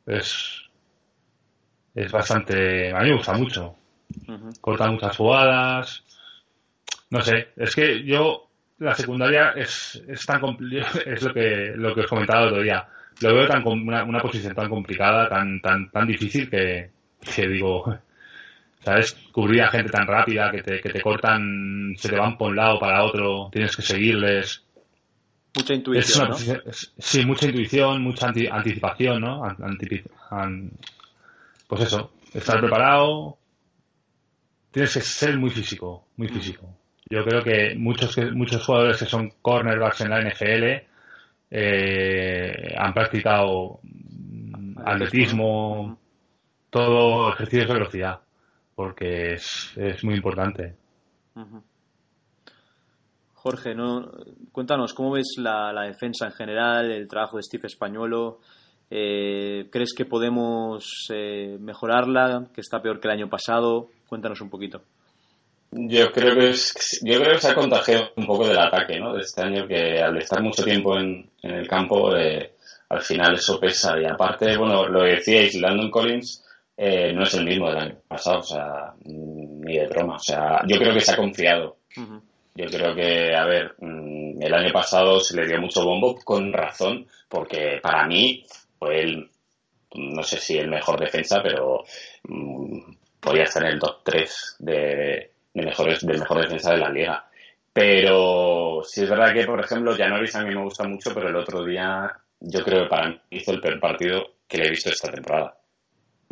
es es bastante a mí me gusta mucho. Corta muchas jugadas. No sé, es que yo la secundaria es, es tan es lo que lo que os comentaba el otro día. Lo veo tan una, una posición tan complicada, tan tan tan difícil que, que digo ¿sabes? Cubrir a gente tan rápida que te, que te cortan, se te van por un lado para otro, tienes que seguirles. Mucha intuición, ¿no? Sí, mucha intuición, mucha anticipación, ¿no? pues eso. estar preparado. Tienes que ser muy físico, muy físico. Yo creo que muchos, muchos jugadores que son cornerbacks en la NFL eh, han practicado atletismo, todo ejercicio de velocidad, porque es, es muy importante. Jorge, ¿no? cuéntanos, ¿cómo ves la, defensa en general, el trabajo de Steve Españolo? Eh, ¿Crees que podemos eh, mejorarla, que está peor que el año pasado? Cuéntanos un poquito. Yo creo que yo creo que se ha contagiado un poco del ataque, ¿no? De este año que al estar mucho tiempo en, el campo, eh, al final eso pesa. Y aparte, bueno, lo decíais, Landon Collins no es el mismo del año pasado, o sea, ni de broma. O sea, yo creo que se ha confiado. Yo creo que, a ver, mm, el año pasado se le dio mucho bombo con razón, porque para mí fue el, no sé si el mejor defensa, pero mm, podía estar en el top 3 de, mejores, del mejor defensa de la liga. Pero sí es verdad que, por ejemplo, Janoris a mí me gusta mucho, pero el otro día yo creo que para mí hizo el peor partido que le he visto esta temporada.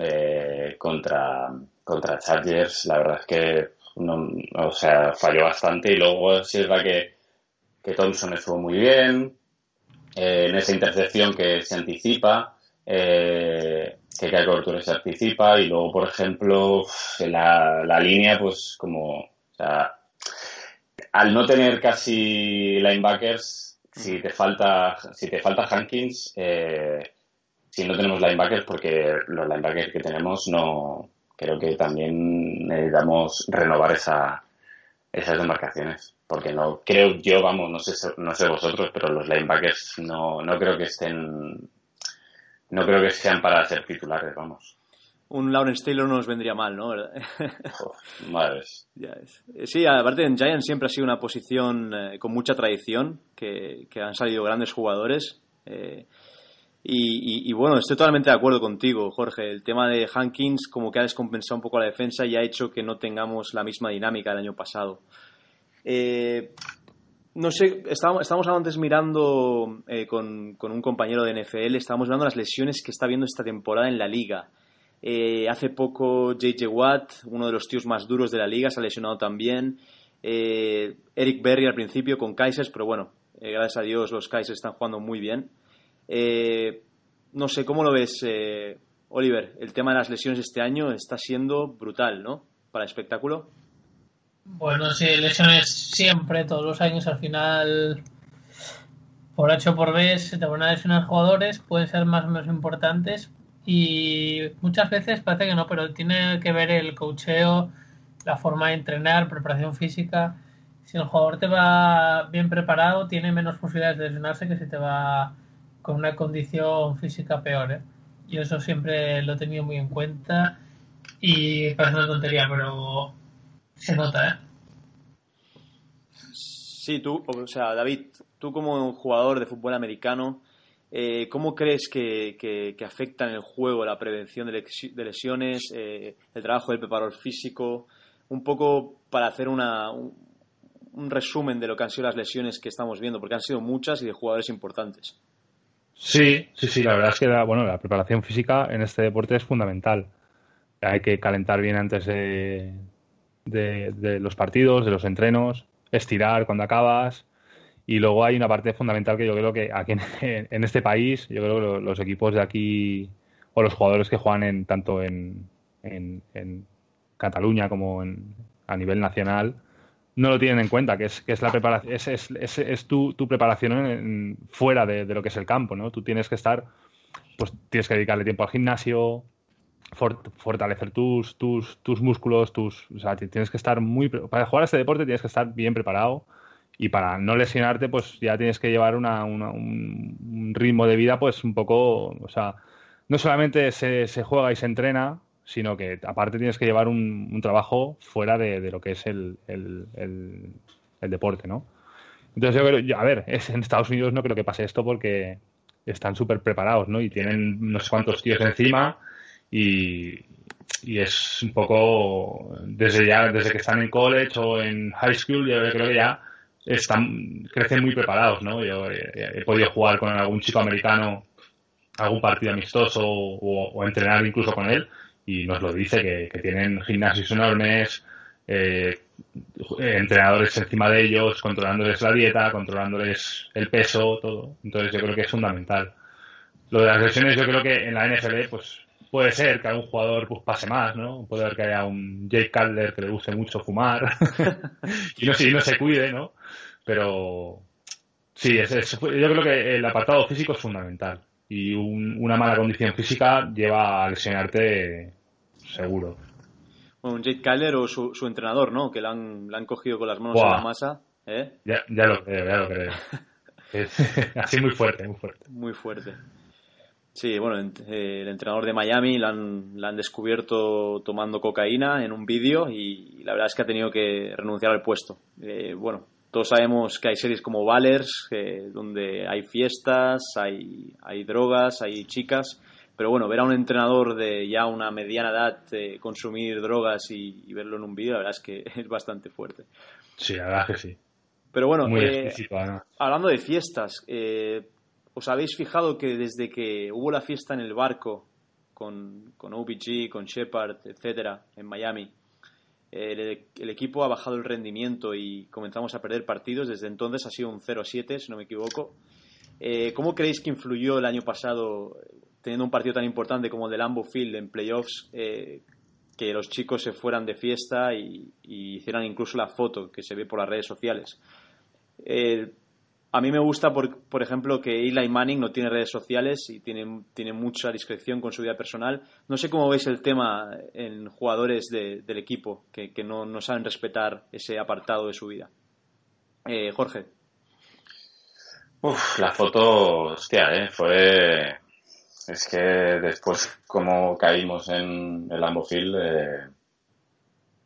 Eh, contra, contra Chargers, la verdad es que o sea, falló bastante y luego sí es verdad que, que Thompson estuvo muy bien, eh, en esa intercepción que se anticipa, eh, que cada cobertura se anticipa y luego, por ejemplo, la, la línea, pues como, al no tener casi linebackers, si te falta, si te falta Hankins, eh, si no tenemos linebackers, porque los linebackers que tenemos no, creo que también necesitamos renovar esa, esas demarcaciones. Porque no creo yo, vamos, no sé, no sé vosotros, pero los linebackers no, no creo que estén, no creo que sean para ser titulares, vamos. Un Lawrence Taylor no nos vendría mal, ¿no? Ya Sí, aparte en Giants siempre ha sido una posición eh, con mucha tradición, que, que, han salido grandes jugadores. Eh, y, bueno, estoy totalmente de acuerdo contigo, Jorge. El tema de Hankins como que ha descompensado un poco la defensa y ha hecho que no tengamos la misma dinámica del año pasado. Eh, no sé, estábamos, antes mirando eh, con, un compañero de NFL, estábamos mirando las lesiones que está viendo esta temporada en la liga. Eh, hace poco JJ Watt, uno de los tíos más duros de la liga, se ha lesionado también. Eric Berry al principio con Kaisers, pero bueno, gracias a Dios los Kaisers están jugando muy bien. Eh, no sé, ¿cómo lo ves, eh, Oliver? El tema de las lesiones este año está siendo brutal, ¿no? Para el espectáculo. Bueno, sí, lesiones siempre, todos los años, al final, por H o por B, se te van a lesionar jugadores, pueden ser más o menos importantes y muchas veces parece que no, pero tiene que ver el cocheo, la forma de entrenar, preparación física. Si el jugador te va bien preparado, tiene menos posibilidades de lesionarse que si te va con una condición física peor. ¿eh? Y eso siempre lo he tenido muy en cuenta y parece una tontería, pero se nota. ¿eh? Sí, tú, o sea, David, tú como jugador de fútbol americano, eh, ¿cómo crees que, que, afecta en el juego la prevención de, lesiones, eh, el trabajo del preparador físico? Un poco para hacer una, un, un resumen de lo que han sido las lesiones que estamos viendo, porque han sido muchas y de jugadores importantes. Sí, sí, sí, la verdad es que la, bueno, la preparación física en este deporte es fundamental. Hay que calentar bien antes de, de, los partidos, de los entrenos, estirar cuando acabas. Y luego hay una parte fundamental que yo creo que aquí en, este país, yo creo que los equipos de aquí o los jugadores que juegan en, tanto en, en, en Cataluña como en, a nivel nacional, no lo tienen en cuenta, que es, que es la preparación, es, es, es, tu, tu, preparación fuera de, lo que es el campo, ¿no? Tú tienes que estar, pues tienes que dedicarle tiempo al gimnasio, fortalecer tus, tus, tus músculos, tus, o sea, tienes que estar muy, para jugar a este deporte tienes que estar bien preparado y para no lesionarte, pues ya tienes que llevar una, un, ritmo de vida, pues un poco, o sea, no solamente se, se juega y se entrena, sino que aparte tienes que llevar un, trabajo fuera de, lo que es el, deporte, ¿no? Entonces yo creo, a ver, en Estados Unidos no creo que pase esto porque están súper preparados, ¿no? Y tienen no sé cuántos tíos encima y, es un poco desde ya desde que están en college o en high school yo creo que ya están crecen muy preparados, ¿no? Yo he, podido jugar con algún chico americano algún partido amistoso o entrenar incluso con él y nos lo dice, que, tienen gimnasios enormes, eh, entrenadores encima de ellos, controlándoles la dieta, controlándoles el peso, todo. Entonces yo creo que es fundamental. Lo de las lesiones yo creo que en la NFL pues puede ser que algún jugador pues, pase más, ¿no? Puede ser que haya un Jake Calder que le guste mucho fumar y no, no se cuide, ¿no? Pero sí, es, yo creo que el apartado físico es fundamental y una mala condición física lleva a lesionarte seguro. Bueno, un Jake Calder o su, entrenador, ¿no? Que le han, han cogido con las manos en la masa. ¿eh? Ya, ya lo creo, ya lo creo. así muy fuerte, muy fuerte. Muy fuerte. Sí, bueno, el entrenador de Miami la han, han descubierto tomando cocaína en un vídeo y la verdad es que ha tenido que renunciar al puesto. Eh, bueno, todos sabemos que hay series como Valers, donde hay fiestas, hay, hay drogas, hay chicas, pero bueno, ver a un entrenador de ya una mediana edad eh, consumir drogas y, verlo en un vídeo, la verdad es que es bastante fuerte. Sí, la verdad que sí. Pero bueno, hablando de fiestas, eh, ¿Os habéis fijado que desde que hubo la fiesta en el barco con, con OBG, con Shepard, etcétera, en Miami, el, equipo ha bajado el rendimiento y comenzamos a perder partidos? Desde entonces ha sido un 0-7, si no me equivoco. Eh, ¿Cómo creéis que influyó el año pasado, teniendo un partido tan importante como el de Lambeau Field en playoffs, eh, que los chicos se fueran de fiesta y, hicieran incluso la foto que se ve por las redes sociales? Eh, a mí me gusta, por, por, ejemplo, que Eli Manning no tiene redes sociales y tiene, mucha discreción con su vida personal. No sé cómo veis el tema en jugadores del equipo que, no, saben respetar ese apartado de su vida. Eh, Jorge. Uf, la foto, hostia, ¿eh? Fue. Es que después, como caímos en el Ambofil, eh,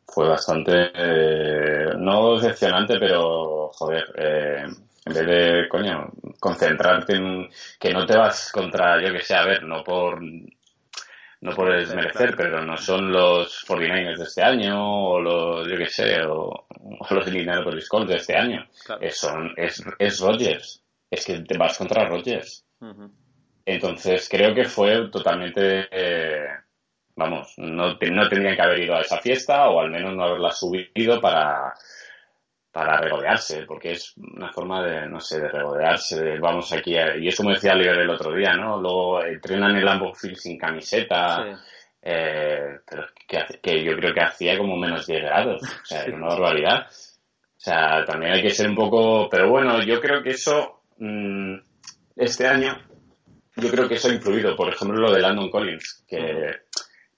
fue bastante. Eh, no decepcionante, pero, joder. En vez de, coño, concentrarte en que no te vas contra, yo que sé, a ver, no por no por desmerecer, pero no son los 49ers de este año o los, yo que sé, o, los Indianapolis Colts de este año. Es, son, es, es Rodgers. Es que te vas contra Rodgers. Entonces creo que fue totalmente, eh, vamos, no, no tendrían que haber ido a esa fiesta o al menos no haberla subido para, para regodearse, porque es una forma de, no sé, de regodearse, de vamos aquí, y eso me decía Oliver el otro día, ¿no? Luego entrenan el Field sin camiseta, eh, pero que, yo creo que hacía como menos 10 grados, o sea, era una barbaridad. O sea, también hay que ser un poco, pero bueno, yo creo que eso, mm, este año, yo creo que eso ha influido, por ejemplo, lo de Landon Collins, que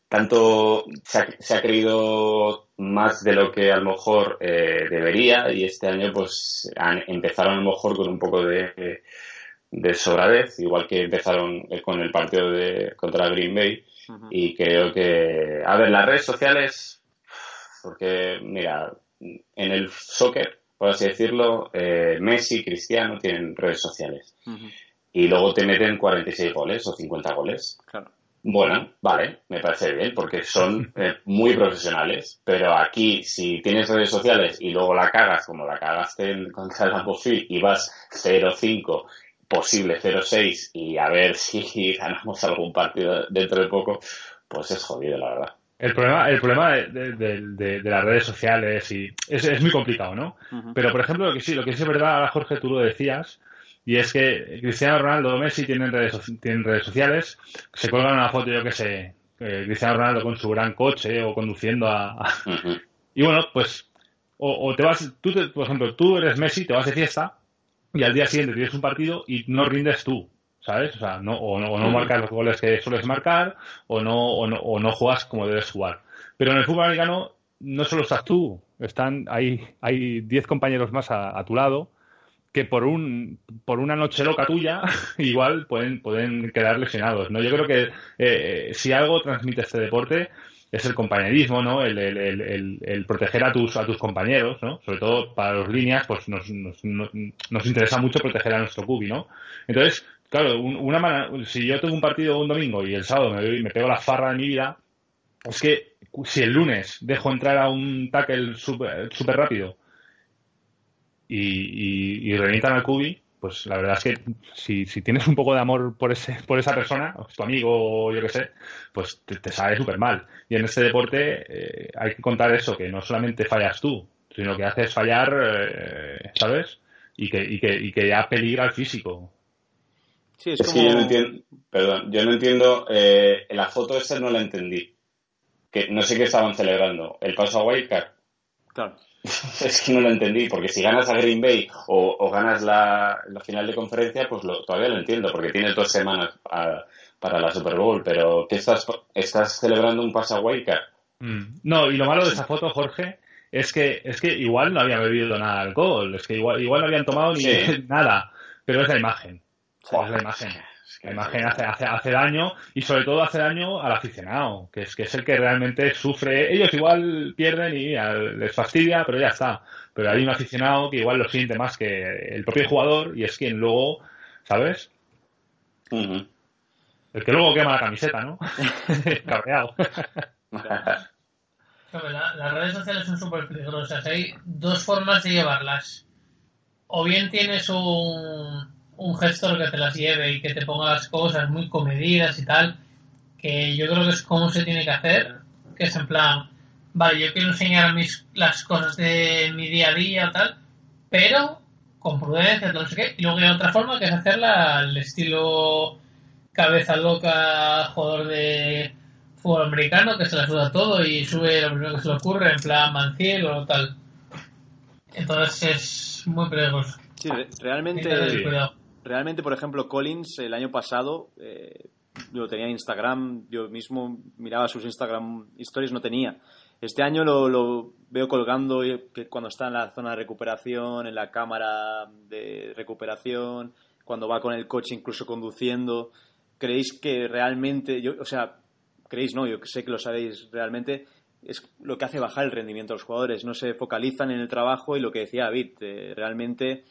tanto se ha, creído más de lo que a lo mejor eh, debería y este año pues han, empezaron a lo mejor con un poco de, de sobradez, igual que empezaron con el partido de, contra Green Bay y creo que, a ver, las redes sociales, porque mira, en el soccer, por así decirlo, eh, Messi, Cristiano tienen redes sociales. Y luego te meten 46 goles o 50 goles. Claro. Bueno, vale, me parece bien, porque son eh, muy profesionales, pero aquí si tienes redes sociales y luego la cagas como la cagaste en, contra el Ampofil y vas 0-5, posible 0-6 y a ver si ganamos algún partido dentro de poco, pues es jodido, la verdad. El problema, el problema de, las redes sociales y es, muy complicado, ¿no? Pero, por ejemplo, lo que sí, lo que sí es verdad, Jorge, tú lo decías, y es que Cristiano Ronaldo o Messi tienen redes, tienen redes sociales, se cuelgan una foto, yo que sé, eh, Cristiano Ronaldo con su gran coche o conduciendo a... y bueno, pues, o, te vas, tú, por ejemplo, tú eres Messi, te vas de fiesta y al día siguiente tienes un partido y no rindes tú, ¿sabes? O sea, no, o, no, marcas los goles que sueles marcar o no, o no, o no juegas como debes jugar. Pero en el fútbol americano no solo estás tú, están, hay, hay 10 compañeros más a tu lado que por un por una noche loca tuya igual pueden pueden quedar lesionados no yo creo que eh, si algo transmite este deporte es el compañerismo no el, el, el, proteger a tus a tus compañeros no sobre todo para los líneas pues nos, nos, nos, interesa mucho proteger a nuestro cubi no entonces claro una si yo tengo un partido un domingo y el sábado me, me pego la farra de mi vida es que si el lunes dejo entrar a un tackle súper rápido y, y, al Cubi, pues la verdad es que si, si tienes un poco de amor por ese por esa persona, o tu amigo o yo qué sé, pues te, te sale súper mal. Y en este deporte eh, hay que contar eso, que no solamente fallas tú, sino que haces fallar, eh, ¿sabes? Y que, y, que, y que ya peligra al físico. Sí, es, que yo no entiendo, perdón, yo no entiendo, eh, la foto esa no la entendí. Que no sé qué estaban celebrando, el paso a Wildcard. Claro. es que no lo entendí, porque si ganas a Green Bay o, ganas la, final de conferencia, pues lo, todavía lo entiendo, porque tienes dos semanas para la Super Bowl, pero ¿qué estás, estás celebrando un paso a? Mm. No, y lo malo de esa foto, Jorge, es que, es que igual no habían bebido nada de alcohol, es que igual, igual no habían tomado ni nada, pero es la imagen. Es la imagen. La imagen hace, hace, hace, daño y sobre todo hace daño al aficionado, que es, que es el que realmente sufre. Ellos igual pierden y les fastidia, pero ya está. Pero hay un aficionado que igual lo siente más que el propio jugador y es quien luego, ¿sabes? El que luego quema la camiseta, ¿no? Cabreado. las redes sociales son súper peligrosas. Hay dos formas de llevarlas. O bien tienes un un gestor que te las lleve y que te ponga las cosas muy comedidas y tal, que yo creo que es como se tiene que hacer, que es en plan, vale, yo quiero enseñar mis, las cosas de mi día a día tal, pero con prudencia, no sé qué, y luego hay otra forma que es hacerla al estilo cabeza loca, jugador de fútbol americano que se la suda todo y sube lo primero que se le ocurre, en plan manciel o tal. Entonces es muy peligroso. Sí, realmente realmente, por ejemplo, Collins el año pasado eh, lo tenía en Instagram, yo mismo miraba sus Instagram stories, no tenía. Este año lo, veo colgando que cuando está en la zona de recuperación, en la cámara de recuperación, cuando va con el coche incluso conduciendo. ¿Creéis que realmente, yo, o sea, creéis, no, yo sé que lo sabéis realmente, es lo que hace bajar el rendimiento de los jugadores. No se focalizan en el trabajo y lo que decía David, eh, realmente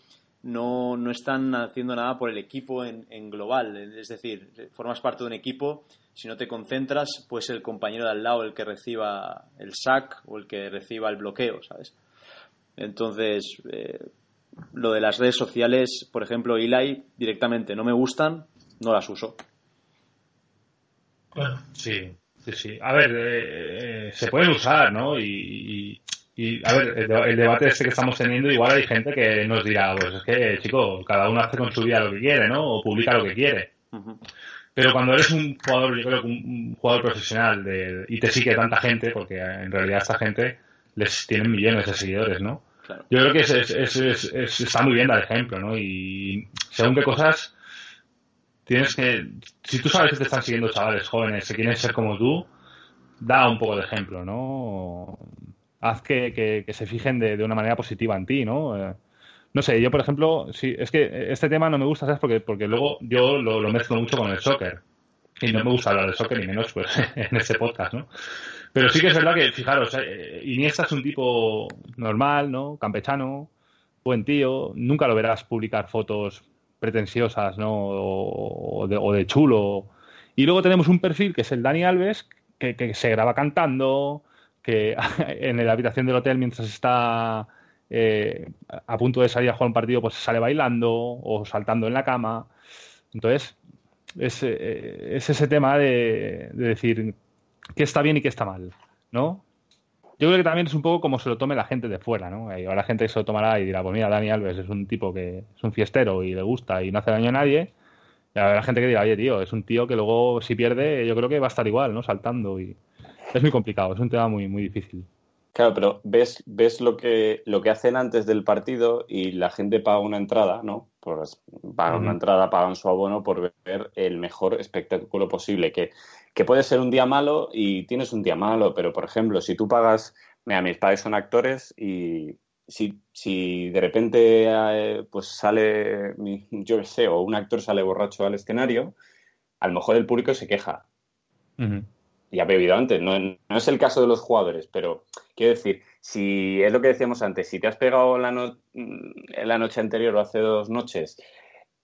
no, no están haciendo nada por el equipo en, en, global. Es decir, formas parte de un equipo, si no te concentras, pues el compañero de al lado el que reciba el sack o el que reciba el bloqueo, ¿sabes? Entonces, eh, lo de las redes sociales, por ejemplo, Eli, directamente no me gustan, no las uso. Bueno, sí, sí, sí. A ver, eh, eh, se pueden usar, ¿no? y, y, a ver, el, debate este que estamos teniendo, igual hay gente que nos dirá, pues es que, chico, cada uno hace con su vida lo que quiere, ¿no? O publica lo que quiere. Pero cuando eres un jugador, yo creo que un, jugador profesional de, y te sigue tanta gente, porque en realidad esta gente les tienen millones de seguidores, ¿no? Yo creo que es, es, está muy bien dar ejemplo, ¿no? Y según qué cosas tienes que, si tú sabes que te están siguiendo chavales jóvenes que quieren ser como tú, da un poco de ejemplo, ¿no? Haz que, se fijen de, una manera positiva en ti, ¿no? Eh, no sé, yo por ejemplo, sí, es que este tema no me gusta, ¿sabes? Porque, porque luego yo lo, mezclo mucho con el soccer. Y no me gusta hablar de soccer, ni menos pues en este podcast, ¿no? Pero sí que es verdad que, fijaros, eh, Iniesta es un tipo normal, ¿no? Campechano, buen tío. Nunca lo verás publicar fotos pretenciosas, ¿no? O, de, chulo. Y luego tenemos un perfil que es el Dani Alves, que, que se graba cantando, que en la habitación del hotel mientras está eh, a punto de salir a jugar un partido, pues sale bailando o saltando en la cama. Entonces, es, eh, ese tema de, decir qué está bien y qué está mal, ¿no? Yo creo que también es un poco como se lo tome la gente de fuera, ¿no? Hay la gente que se lo tomará y dirá, pues mira, Dani Alves es un tipo que es un fiestero y le gusta y no hace daño a nadie. Y habrá gente que dirá, oye, tío, es un tío que luego si pierde, yo creo que va a estar igual, ¿no? Saltando y es muy complicado, es un tema muy, muy difícil. Claro, pero ves, ves lo que lo que hacen antes del partido y la gente paga una entrada, ¿no? Pues pagan una entrada, pagan su abono por ver el mejor espectáculo posible. Que, que puede ser un día malo y tienes un día malo, pero por ejemplo, si tú pagas, mira, mis padres son actores y si, si de repente eh, pues sale, yo qué sé, o un actor sale borracho al escenario, a lo mejor el público se queja y ha bebido antes. No, es el caso de los jugadores, pero quiero decir, si es lo que decíamos antes, si te has pegado la, en la noche anterior o hace dos noches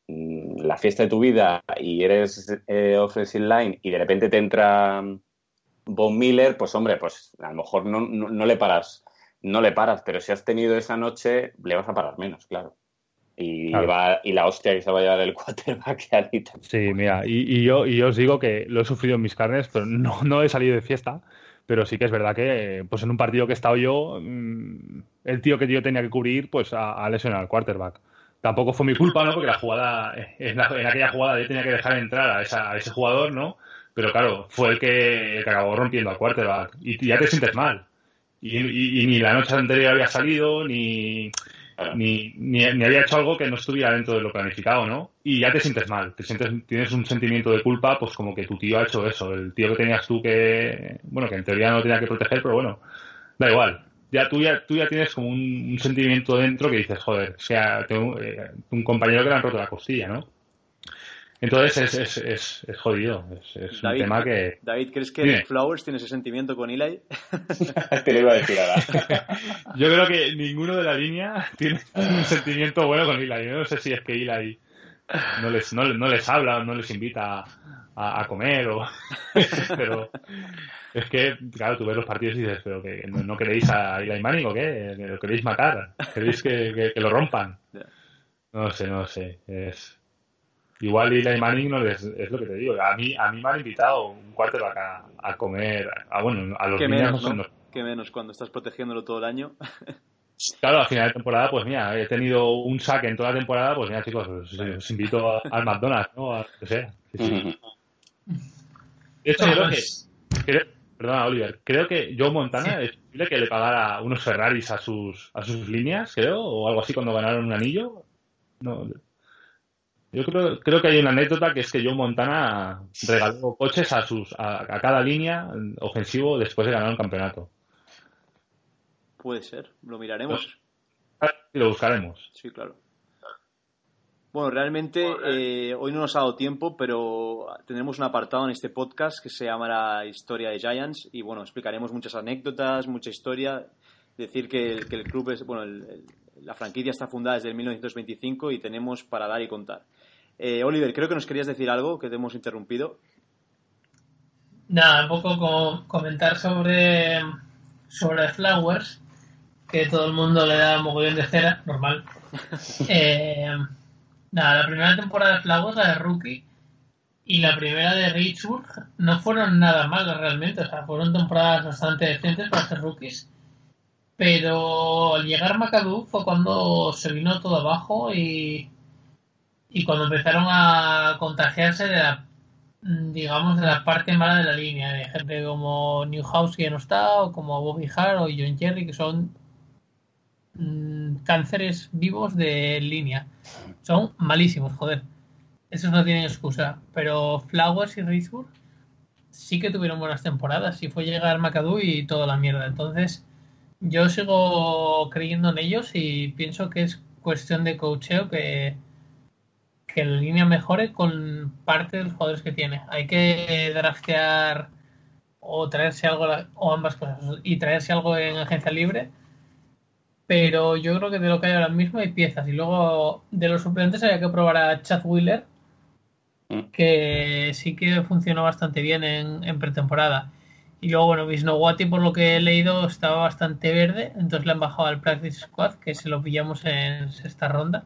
mm, la fiesta de tu vida y eres eh, offensive line y de repente te entra Von Miller, pues hombre, pues a lo mejor no, no, le paras, no le paras, pero si has tenido esa noche, le vas a parar menos, claro. Y, va, y la hostia que se va a llevar el quarterback Anita. Sí, mira, y, y, yo, y yo os digo que lo he sufrido en mis carnes, pero no, no he salido de fiesta. Pero sí que es verdad que, pues en un partido que he estado yo, mm, el tío que yo tenía que cubrir, pues a, a lesionar al quarterback. Tampoco fue mi culpa, ¿no? Porque la jugada, en, aquella jugada yo tenía que dejar entrar a, a, ese jugador, ¿no? Pero claro, fue el que, el que acabó rompiendo al quarterback. Y ya te sientes mal. Y, ni la noche anterior había salido, ni, ni, ni, había hecho algo que no estuviera dentro de lo planificado, ¿no? Y ya te sientes mal, te sientes, tienes un sentimiento de culpa, pues como que tu tío ha hecho eso, el tío que tenías tú que, bueno, que en teoría no tenía que proteger, pero bueno, da igual. Ya tú ya, tú ya tienes como un, sentimiento dentro que dices, joder, o sea, tengo eh, un compañero que le han roto la costilla, ¿no? Entonces es, es, es, jodido, es, un tema que... David, ¿crees que Flowers tiene ese sentimiento con Eli? Te lo iba a decir ahora. Yo creo que ninguno de la línea tiene un sentimiento bueno con Eli. Yo no sé si es que Eli no les, no, les habla, no les invita a, comer, o... pero es que, claro, tú ves los partidos y dices, pero que no, queréis a Eli Manning o qué, lo queréis matar, queréis que, que lo rompan. No sé, no sé, es Igual Eli Manning no les, es lo que te digo. A mí, a mí me han invitado un quarterback a, a comer, a, bueno, a los ¿Qué niños. Menos, ¿Qué menos cuando estás protegiéndolo todo el año? Claro, a final de temporada, pues mira, he tenido un saque en toda la temporada, pues mira, chicos, os, invito al McDonald's, ¿no? A que sea. De hecho, creo que, perdona, Oliver, creo que Joe Montana es posible que le pagara unos Ferraris a sus, a sus líneas, creo, o algo así cuando ganaron un anillo. No, yo creo, creo que hay una anécdota que es que Joe Montana regaló coches a, sus, a, cada línea ofensivo después de ganar un campeonato. Puede ser, lo miraremos. Y lo buscaremos. Sí, claro. Bueno, realmente eh, hoy no nos ha dado tiempo, pero tendremos un apartado en este podcast que se llamará Historia de Giants y bueno, explicaremos muchas anécdotas, mucha historia. Decir que el, que el club es, bueno, la franquicia está fundada desde el 1925 y tenemos para dar y contar. Eh, Oliver, creo que nos querías decir algo que te hemos interrumpido. Nada, un poco comentar sobre, sobre Flowers, que todo el mundo le da mogollón de cera, normal. Eh, nada, la primera temporada de Flowers, la de Rookie, y la primera de Richburg no fueron nada malas realmente, o sea, fueron temporadas bastante decentes para ser rookies. Pero al llegar McAdoo fue cuando se vino todo abajo y y cuando empezaron a contagiarse de la digamos de la parte mala de la línea de gente como Newhouse que no está o como Bobby Hart o John Jerry que son mm, cánceres vivos de línea. Son malísimos joder. Esos no tienen excusa pero Flowers y Richburg sí que tuvieron buenas temporadas y fue llegar McAdoo y toda la mierda. Entonces yo sigo creyendo en ellos y pienso que es cuestión de coacheo que que la línea mejore con parte de los jugadores que tiene. Hay que draftear o traerse algo, o ambas cosas, y traerse algo en agencia libre. Pero yo creo que de lo que hay ahora mismo hay piezas. Y luego de los suplentes había que probar a Chad Wheeler, mm. que sí que funcionó bastante bien en, pretemporada. Y luego, bueno, Visnowati, por lo que he leído, estaba bastante verde, entonces le han bajado al Practice Squad, que se lo pillamos en sexta ronda.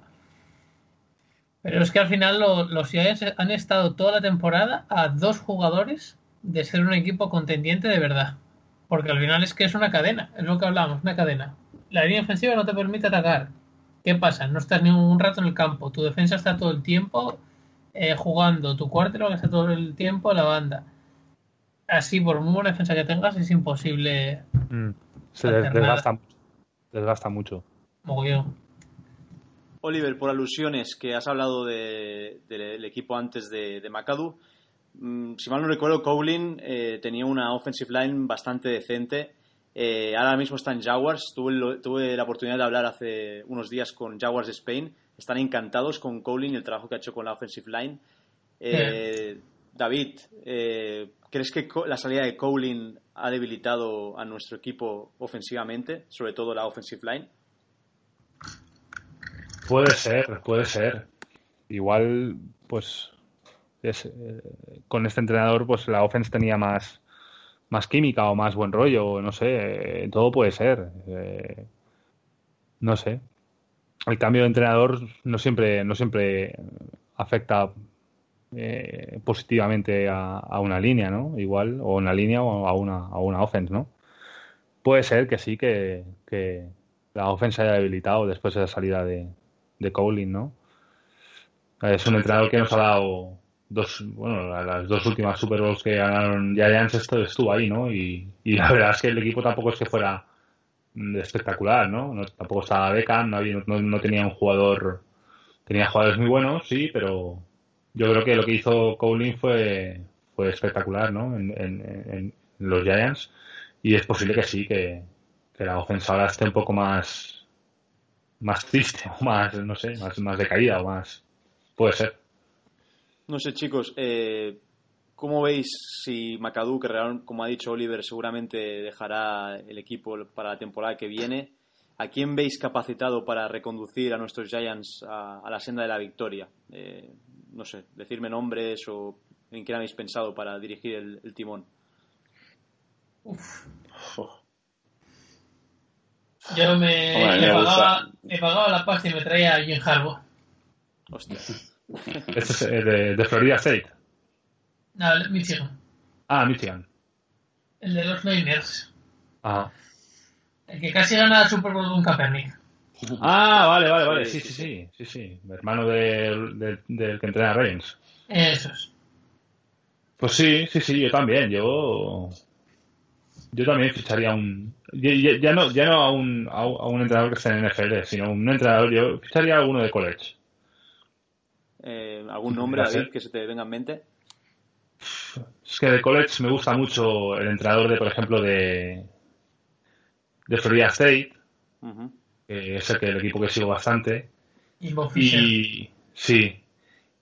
Pero es que al final los Giants han estado toda la temporada a dos jugadores de ser un equipo contendiente de verdad. Porque al final es que es una cadena, es lo que hablamos, una cadena. La línea ofensiva no te permite atacar. ¿Qué pasa? No estás ni un rato en el campo. Tu defensa está todo el tiempo eh, jugando. Tu cuarto está todo el tiempo la banda. Así, por muy buena defensa que tengas, es imposible. Mm. Se desgasta, desgasta mucho. Mogollón. Oliver, por alusiones que has hablado del equipo antes de, de McAdoo, mm, si mal no recuerdo, Cowlin eh, tenía una offensive line bastante decente. Eh, ahora mismo está en Jaguars. Tuve, tuve, la oportunidad de hablar hace unos días con Jaguars de Spain. Están encantados con Cowlin y el trabajo que ha hecho con la offensive line. Eh, David, ¿crees que la salida de Cowlin ha debilitado a nuestro equipo ofensivamente, sobre todo la offensive line? Puede ser, puede ser. Igual, pues, eh, con este entrenador, pues la offense tenía más, más química o más buen rollo, no sé, eh, todo puede ser. Eh, no sé. el cambio de entrenador no siempre, no siempre afecta positivamente a, una línea, ¿no? Igual, o una línea o a una, a una offense, ¿no? Puede ser que sí, que, la offense haya debilitado después de la salida de, de Cowling, ¿no? Es un entrenador que nos ha dado dos, bueno, las dos últimas Super Bowls que ganaron Giants esto estuvo ahí, ¿no? Y, la verdad es que el equipo tampoco es que fuera espectacular, ¿no? tampoco estaba Beckham, no, no, tenía un jugador, tenía jugadores muy buenos, sí, pero yo creo que lo que hizo Cowling fue, fue espectacular, ¿no? En, los Giants y es posible que sí, que, la ofensa ahora esté un poco más más triste o más, no sé, más, más decaída o más, puede ser. No sé, chicos, eh, ¿cómo veis si McAdoo, que como ha dicho Oliver, seguramente dejará el equipo para la temporada que viene? ¿A quién veis capacitado para reconducir a nuestros Giants a, la senda de la victoria? Eh, no sé, decirme nombres o en quién habéis pensado para dirigir el, timón. Yo me, he, pagado, he, pagado, la pasta y me traía a Jim Harbaugh. Hostia. Este es eh, de, Florida State. No, Michigan. Ah, Michigan. El de los Niners. Ah. El que casi gana el Super Bowl con Kaepernick. Ah, vale, vale, vale. Sí, sí, sí. sí, sí. Hermano del, del, que entrena a Ravens. Eso es. Pues sí, sí, sí, yo también. Yo yo también ficharía un ya, ya no ya no a un, a un entrenador que esté en NFL, sino un entrenador yo ficharía a alguno de college. Eh, ¿Algún nombre, David, que se te venga en mente? Es que de college me gusta mucho el entrenador de, por ejemplo, de, de Florida State, que es el, que, el equipo que sigo bastante. Y, sí.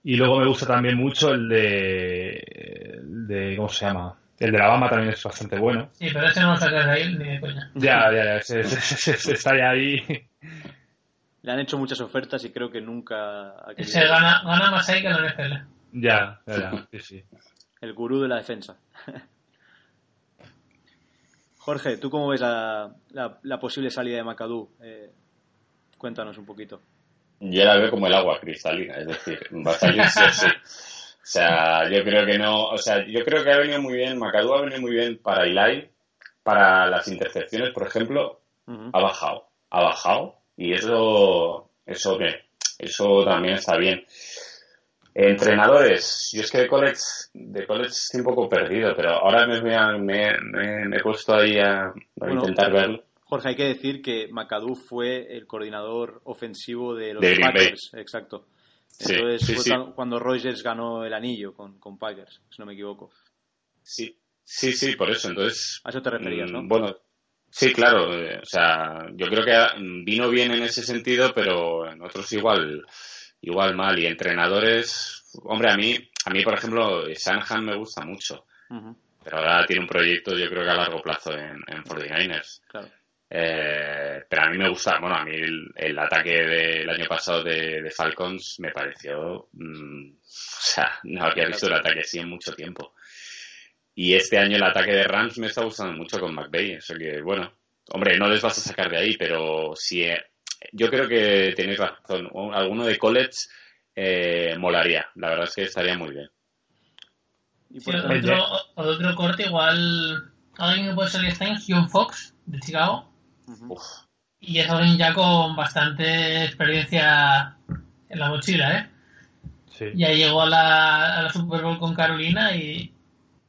Y luego me gusta también mucho el de, de ¿cómo se llama? El de la Bama también es bastante bueno. Sí, pero ese no lo sacas de ahí ni de coña. Ya, ya, ya. está ya ahí. Le han hecho muchas ofertas y creo que nunca... Se gana, gana más ahí que la NFL. Ya, ya, ya. Sí, sí. El gurú de la defensa. Jorge, ¿tú cómo ves la, la, posible salida de Macadú? Eh, cuéntanos un poquito. Yo la veo como el agua cristalina, es decir, va a salir sí o sí. O sea, yo creo que no, o sea, yo creo que ha venido muy bien, Macadú ha venido muy bien para Ilai, para las intercepciones, por ejemplo, ha bajado, ha bajado, y eso, eso qué, eso también está bien. Entrenadores, yo es que de college, de college estoy un poco perdido, pero ahora me, me, me, he puesto ahí a, intentar verlo. Jorge, hay que decir que McAdoo fue el coordinador ofensivo de los Packers, exacto. Entonces fue cuando Rogers ganó el anillo con, con Packers, si no me equivoco. Sí, sí, sí, por eso. Entonces. A eso te referías, ¿no? Mm, bueno, Sí, claro. Eh, o sea, yo creo que vino bien en ese sentido, pero en otros igual, igual mal. Y entrenadores, hombre, a mí, a mí por ejemplo, Sanhan me gusta mucho. Pero ahora tiene un proyecto, yo creo que a largo plazo en, en 49ers. Claro. Eh, pero a mí me gusta, bueno, a mí el, ataque del año pasado de, Falcons me pareció, mm, o sea, no había visto el ataque así en mucho tiempo. Y este año el ataque de Rams me está gustando mucho con McVeigh. Eso que, bueno, hombre, no les vas a sacar de ahí, pero si eh, yo creo que tenéis razón. Alguno de college eh, molaría. La verdad es que estaría muy bien. Y por otro, otro corte, igual alguien que puede salir año, John Fox, de Chicago. Y es alguien ya con bastante experiencia en la mochila, ¿eh? Sí. Ya llegó a la, a la Super Bowl con Carolina y,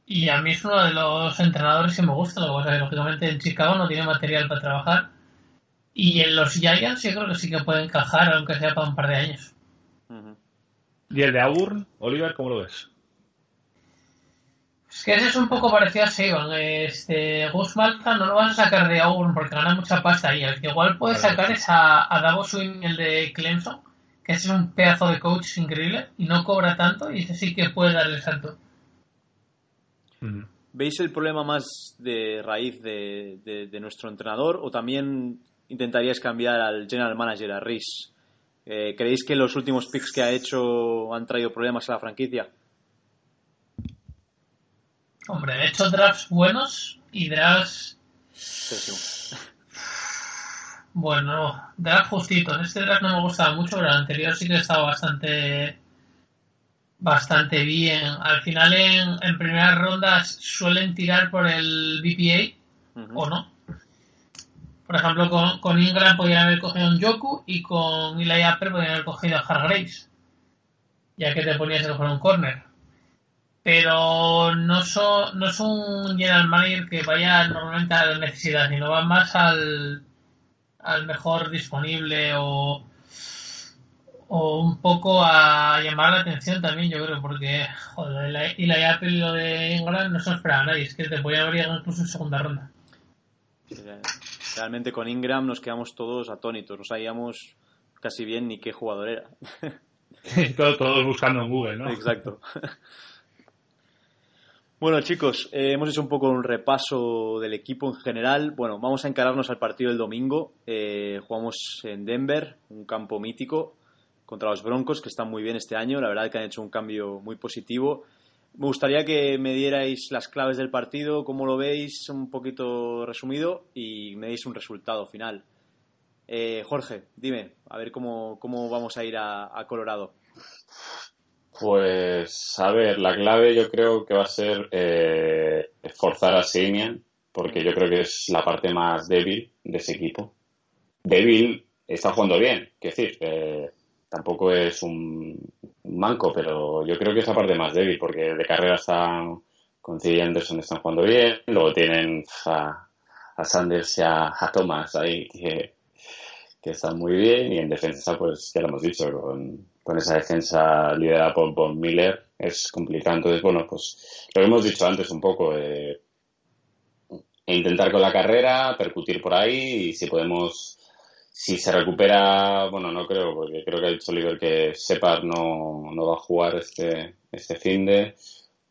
y a mí es uno de los entrenadores que me gusta. Lo que pasa es que, lógicamente, en Chicago no tiene material para trabajar. Y en los Giants yo creo que sí que puede encajar, aunque sea para un par de años. ¿Y el de Auburn, Oliver, cómo lo ves? Es que ese es un poco parecido a Saban. Este, Gus Malta no lo vas a sacar de Auburn porque gana mucha pasta y el que igual puede sacar es a, a Davos Swing, el de Clemson, que es un pedazo de coach increíble y no cobra tanto y ese sí que puede darle el salto. ¿Veis el problema más de raíz de, nuestro entrenador o también intentaríais cambiar al general manager, a Rhys? Eh, ¿Creéis que los últimos picks que ha hecho han traído problemas a la franquicia? Hombre, ha hecho drafts buenos y drafts... Bueno, draft justitos. Este draft no me gustaba mucho, pero el anterior sí que estaba bastante bastante bien. Al final en, en primeras rondas suelen tirar por el BPA o no. Por ejemplo, con, con Ingram podrían haber cogido un Yoku y con Eli Apple podrían haber cogido a Hargraves. Ya que te ponías a coger un corner. Pero no, so- no es un general manager que vaya normalmente a la necesidad, sino va más al, al mejor disponible o, o un poco a llamar la atención también, yo creo, porque joder, y la Apple y lo de Ingram no se lo esperaba nadie, es que te podía haber llegado incluso en segunda ronda. Eh, Realmente con Ingram nos quedamos todos atónitos, no sabíamos casi bien ni qué jugador era. Todo- todos buscando en Google, ¿no? Exacto. Bueno, chicos, eh, hemos hecho un poco un repaso del equipo en general. Bueno, vamos a encararnos al partido del domingo. Eh, jugamos en Denver, un campo mítico, contra los Broncos, que están muy bien este año. La verdad que han hecho un cambio muy positivo. Me gustaría que me dierais las claves del partido, cómo lo veis, un poquito resumido, y me deis un resultado final. Eh, Jorge, dime, a ver cómo, cómo vamos a ir a, a Colorado. Pues, a ver, la clave yo creo que va a ser eh, forzar a Samian, porque yo creo que es la parte más débil de ese equipo. Débil está jugando bien, quiero decir, eh, tampoco es un, un manco, pero yo creo que es la parte más débil, porque de carrera están con C. Anderson están jugando bien, luego tienen a, a Sanders y a, a Thomas ahí que, que están muy bien, y en defensa, pues ya lo hemos dicho, con, con esa defensa liderada por Von Miller es complicado. Entonces, bueno, pues lo hemos dicho antes un poco, eh, intentar con la carrera, percutir por ahí y si podemos, si se recupera, bueno, no creo, porque creo que ha dicho Oliver que Separ no, no va a jugar este, este fin de,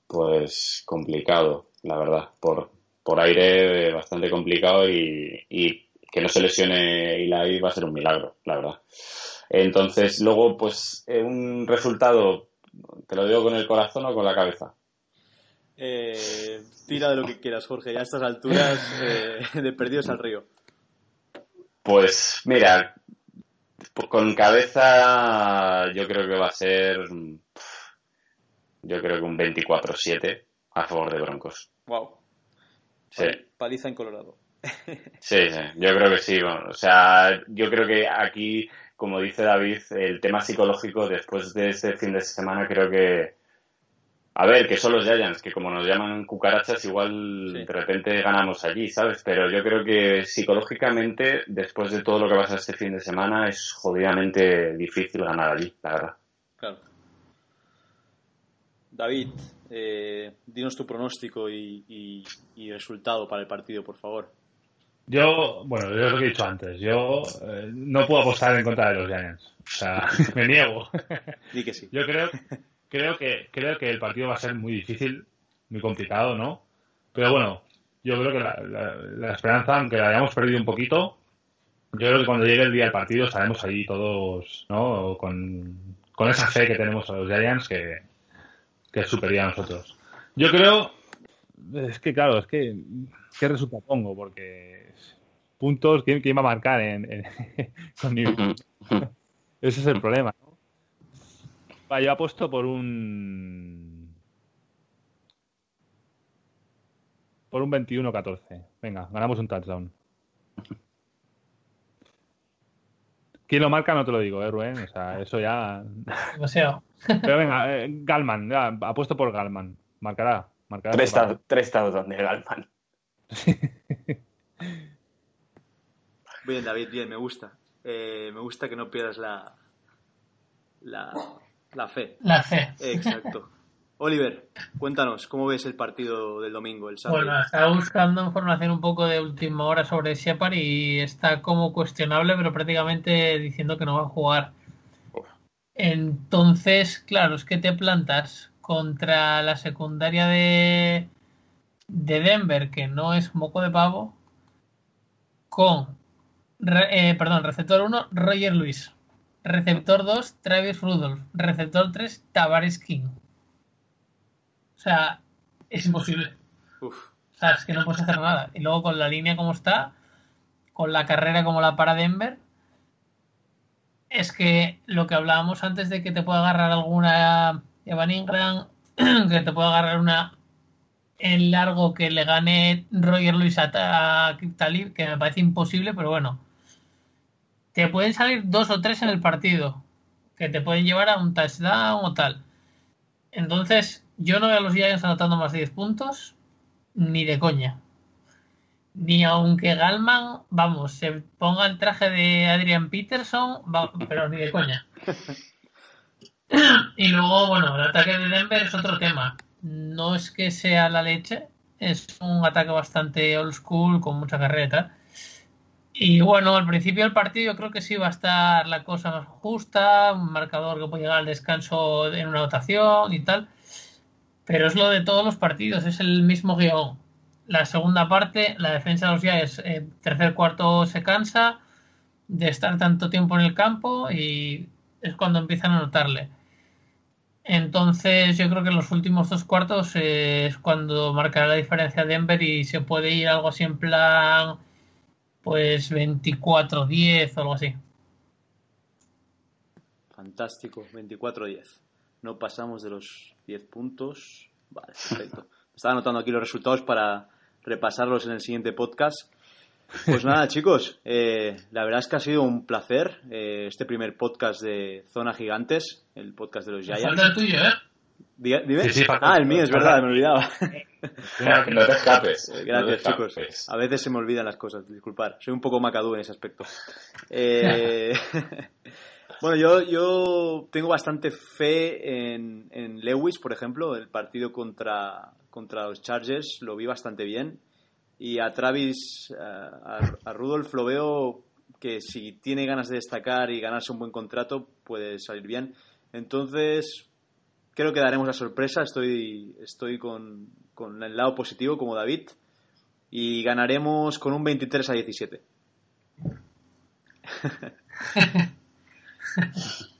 pues complicado, la verdad, por, por aire bastante complicado y, y que no se lesione Eli va a ser un milagro, la verdad. Entonces, luego, pues, eh, un resultado, te lo digo con el corazón o con la cabeza. Eh, tira de lo que quieras, Jorge. Ya a estas alturas eh, de perdidos al río. Pues, mira, pues, con cabeza yo creo que va a ser, yo creo que un 24-7 a favor de Broncos. Wow. Sí. Paliza en Colorado. Sí, sí, yo creo que sí. bueno, o sea, yo creo que aquí, como dice David, el tema psicológico después de este fin de semana creo que, a ver, que son los Giants, que como nos llaman cucarachas, igual Sí. de repente ganamos allí, ¿sabes? Pero yo creo que psicológicamente, después de todo lo que pasa este fin de semana, es jodidamente difícil ganar allí, la verdad. Claro. David, eh, dinos tu pronóstico y, y- y resultado para el partido, por favor. Yo, bueno, yo es lo que he dicho antes. Yo eh, no puedo apostar en contra de los Giants. O sea, me niego. Di que sí. Yo creo, creo que creo que el partido va a ser muy difícil, muy complicado, ¿no? Pero bueno, yo creo que la, la- la esperanza, aunque la hayamos perdido un poquito, yo creo que cuando llegue el día del partido estaremos ahí todos, ¿no? Con, con esa fe que tenemos a los Giants que, que es superior a nosotros. Yo creo, es que claro, es que, ¿qué resulta pongo? Porque puntos, ¿quién, quién va a marcar en, en- con New- Ese es el problema, ¿no? Va, yo apuesto por un. Por un 21-14. Venga, ganamos un touchdown. ¿Quién lo marca? No te lo digo, ¿eh, Rubén? O sea, eso ya. Demasiado. Pero venga, eh, Galman, ya, apuesto por Galman. Marcará. Marcará Tres, tou- tres touchdowns de Galman. Bien, David, bien, me gusta. Eh, me gusta que no pierdas la, la, la fe. La C. Exacto. Oliver, cuéntanos, ¿cómo ves el partido del domingo, el Sunday? Bueno, estaba buscando información un poco de última hora sobre Shepard y está como cuestionable, pero prácticamente diciendo que no va a jugar. Entonces, claro, es que te plantas contra la secundaria de, de Denver, que no es moco de pavo, con, eh, perdón, receptor 1, Roger Luis. Receptor 2, Travis Rudolph. Receptor 3, Tavares King. O sea, es imposible. Uf, O sea, es que no puedes hacer nada. Y luego con la línea como está, con la carrera como la para Denver, es que lo que hablábamos antes de que te pueda agarrar alguna Evan Ingram, que te pueda agarrar una en largo que le gane Roger Luis a, a que me parece imposible, pero bueno. Te pueden salir dos o tres en el partido, que te pueden llevar a un touchdown o tal. Entonces, yo no veo a los Giants anotando más de 10 puntos, ni de coña. Ni aunque Galman, vamos, se ponga el traje de Adrian Peterson, pero ni de coña. y luego, bueno, el ataque de Denver es otro tema. No es que sea la leche, es un ataque bastante old school, con mucha carreta. Y bueno, al principio del partido yo creo que sí va a estar la cosa más justa, un marcador que puede llegar al descanso en una votación y tal. Pero es lo de todos los partidos, es el mismo guion. La segunda parte, la defensa de los Giants, eh, tercer cuarto se cansa de estar tanto tiempo en el campo y es cuando empiezan a notarle. Entonces yo creo que en los últimos dos cuartos es cuando marcará la diferencia Denver y se puede ir algo así en plan pues 24-10 o algo así. Fantástico, 24-10. No pasamos de los 10 puntos. Vale, perfecto. Estaba anotando aquí los resultados para repasarlos en el siguiente podcast. Pues nada, chicos, eh, la verdad es que ha sido un placer eh, este primer podcast de Zona Gigantes, el podcast de los Giants. Falta el tuyo, ¿eh? ¿Dime? ah, el mío, es verdad, me olvidaba. no te escapes. Gracias, chicos. A veces se me olvidan las cosas, disculpar. Soy un poco macadú en ese aspecto. Eh, bueno, yo, yo tengo bastante fe en, en, Lewis, por ejemplo. El partido contra, contra los Chargers lo vi bastante bien. Y a Travis, a, a Rudolph lo veo que si tiene ganas de destacar y ganarse un buen contrato, puede salir bien. Entonces, creo que daremos la sorpresa. Estoy, estoy con, con el lado positivo, como David. Y ganaremos con un 23 a 17.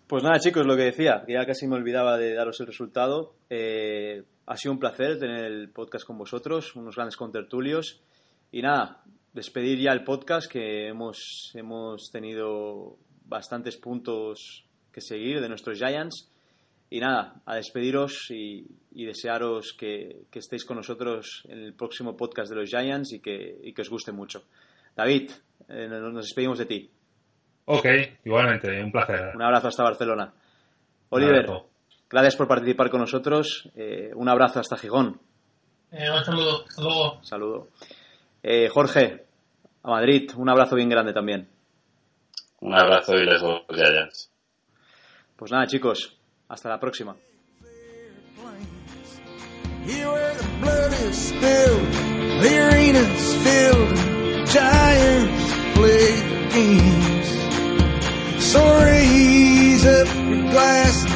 pues nada, chicos, lo que decía, ya casi me olvidaba de daros el resultado. Eh, ha sido un placer tener el podcast con vosotros, unos grandes contertulios. Y nada, despedir ya el podcast, que hemos, hemos tenido bastantes puntos que seguir de nuestros Giants. Y nada, a despediros y, desearos que, estéis con nosotros en el próximo podcast de los Giants y que, os guste mucho. David, eh, nos despedimos de ti. Ok, igualmente, un placer. Un abrazo hasta Barcelona. Oliver, gracias por participar con nosotros. Eh, un abrazo hasta Gijón. Eh, un saludo, saludo. Saludo. Jorge, a Madrid, un abrazo bien grande también. Un abrazo y les Giants. Pues nada, chicos, Hasta la próxima. Up your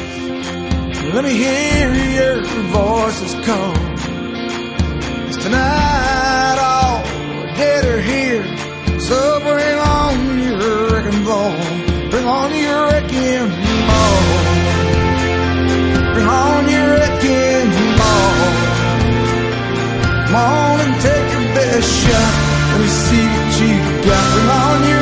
let me hear your voices call. Cause tonight all dead are here, so bring on your wrecking ball, bring on your wrecking ball. Bring on your wrecking ball. Come on and take your best shot. Let me see what you got. Bring on your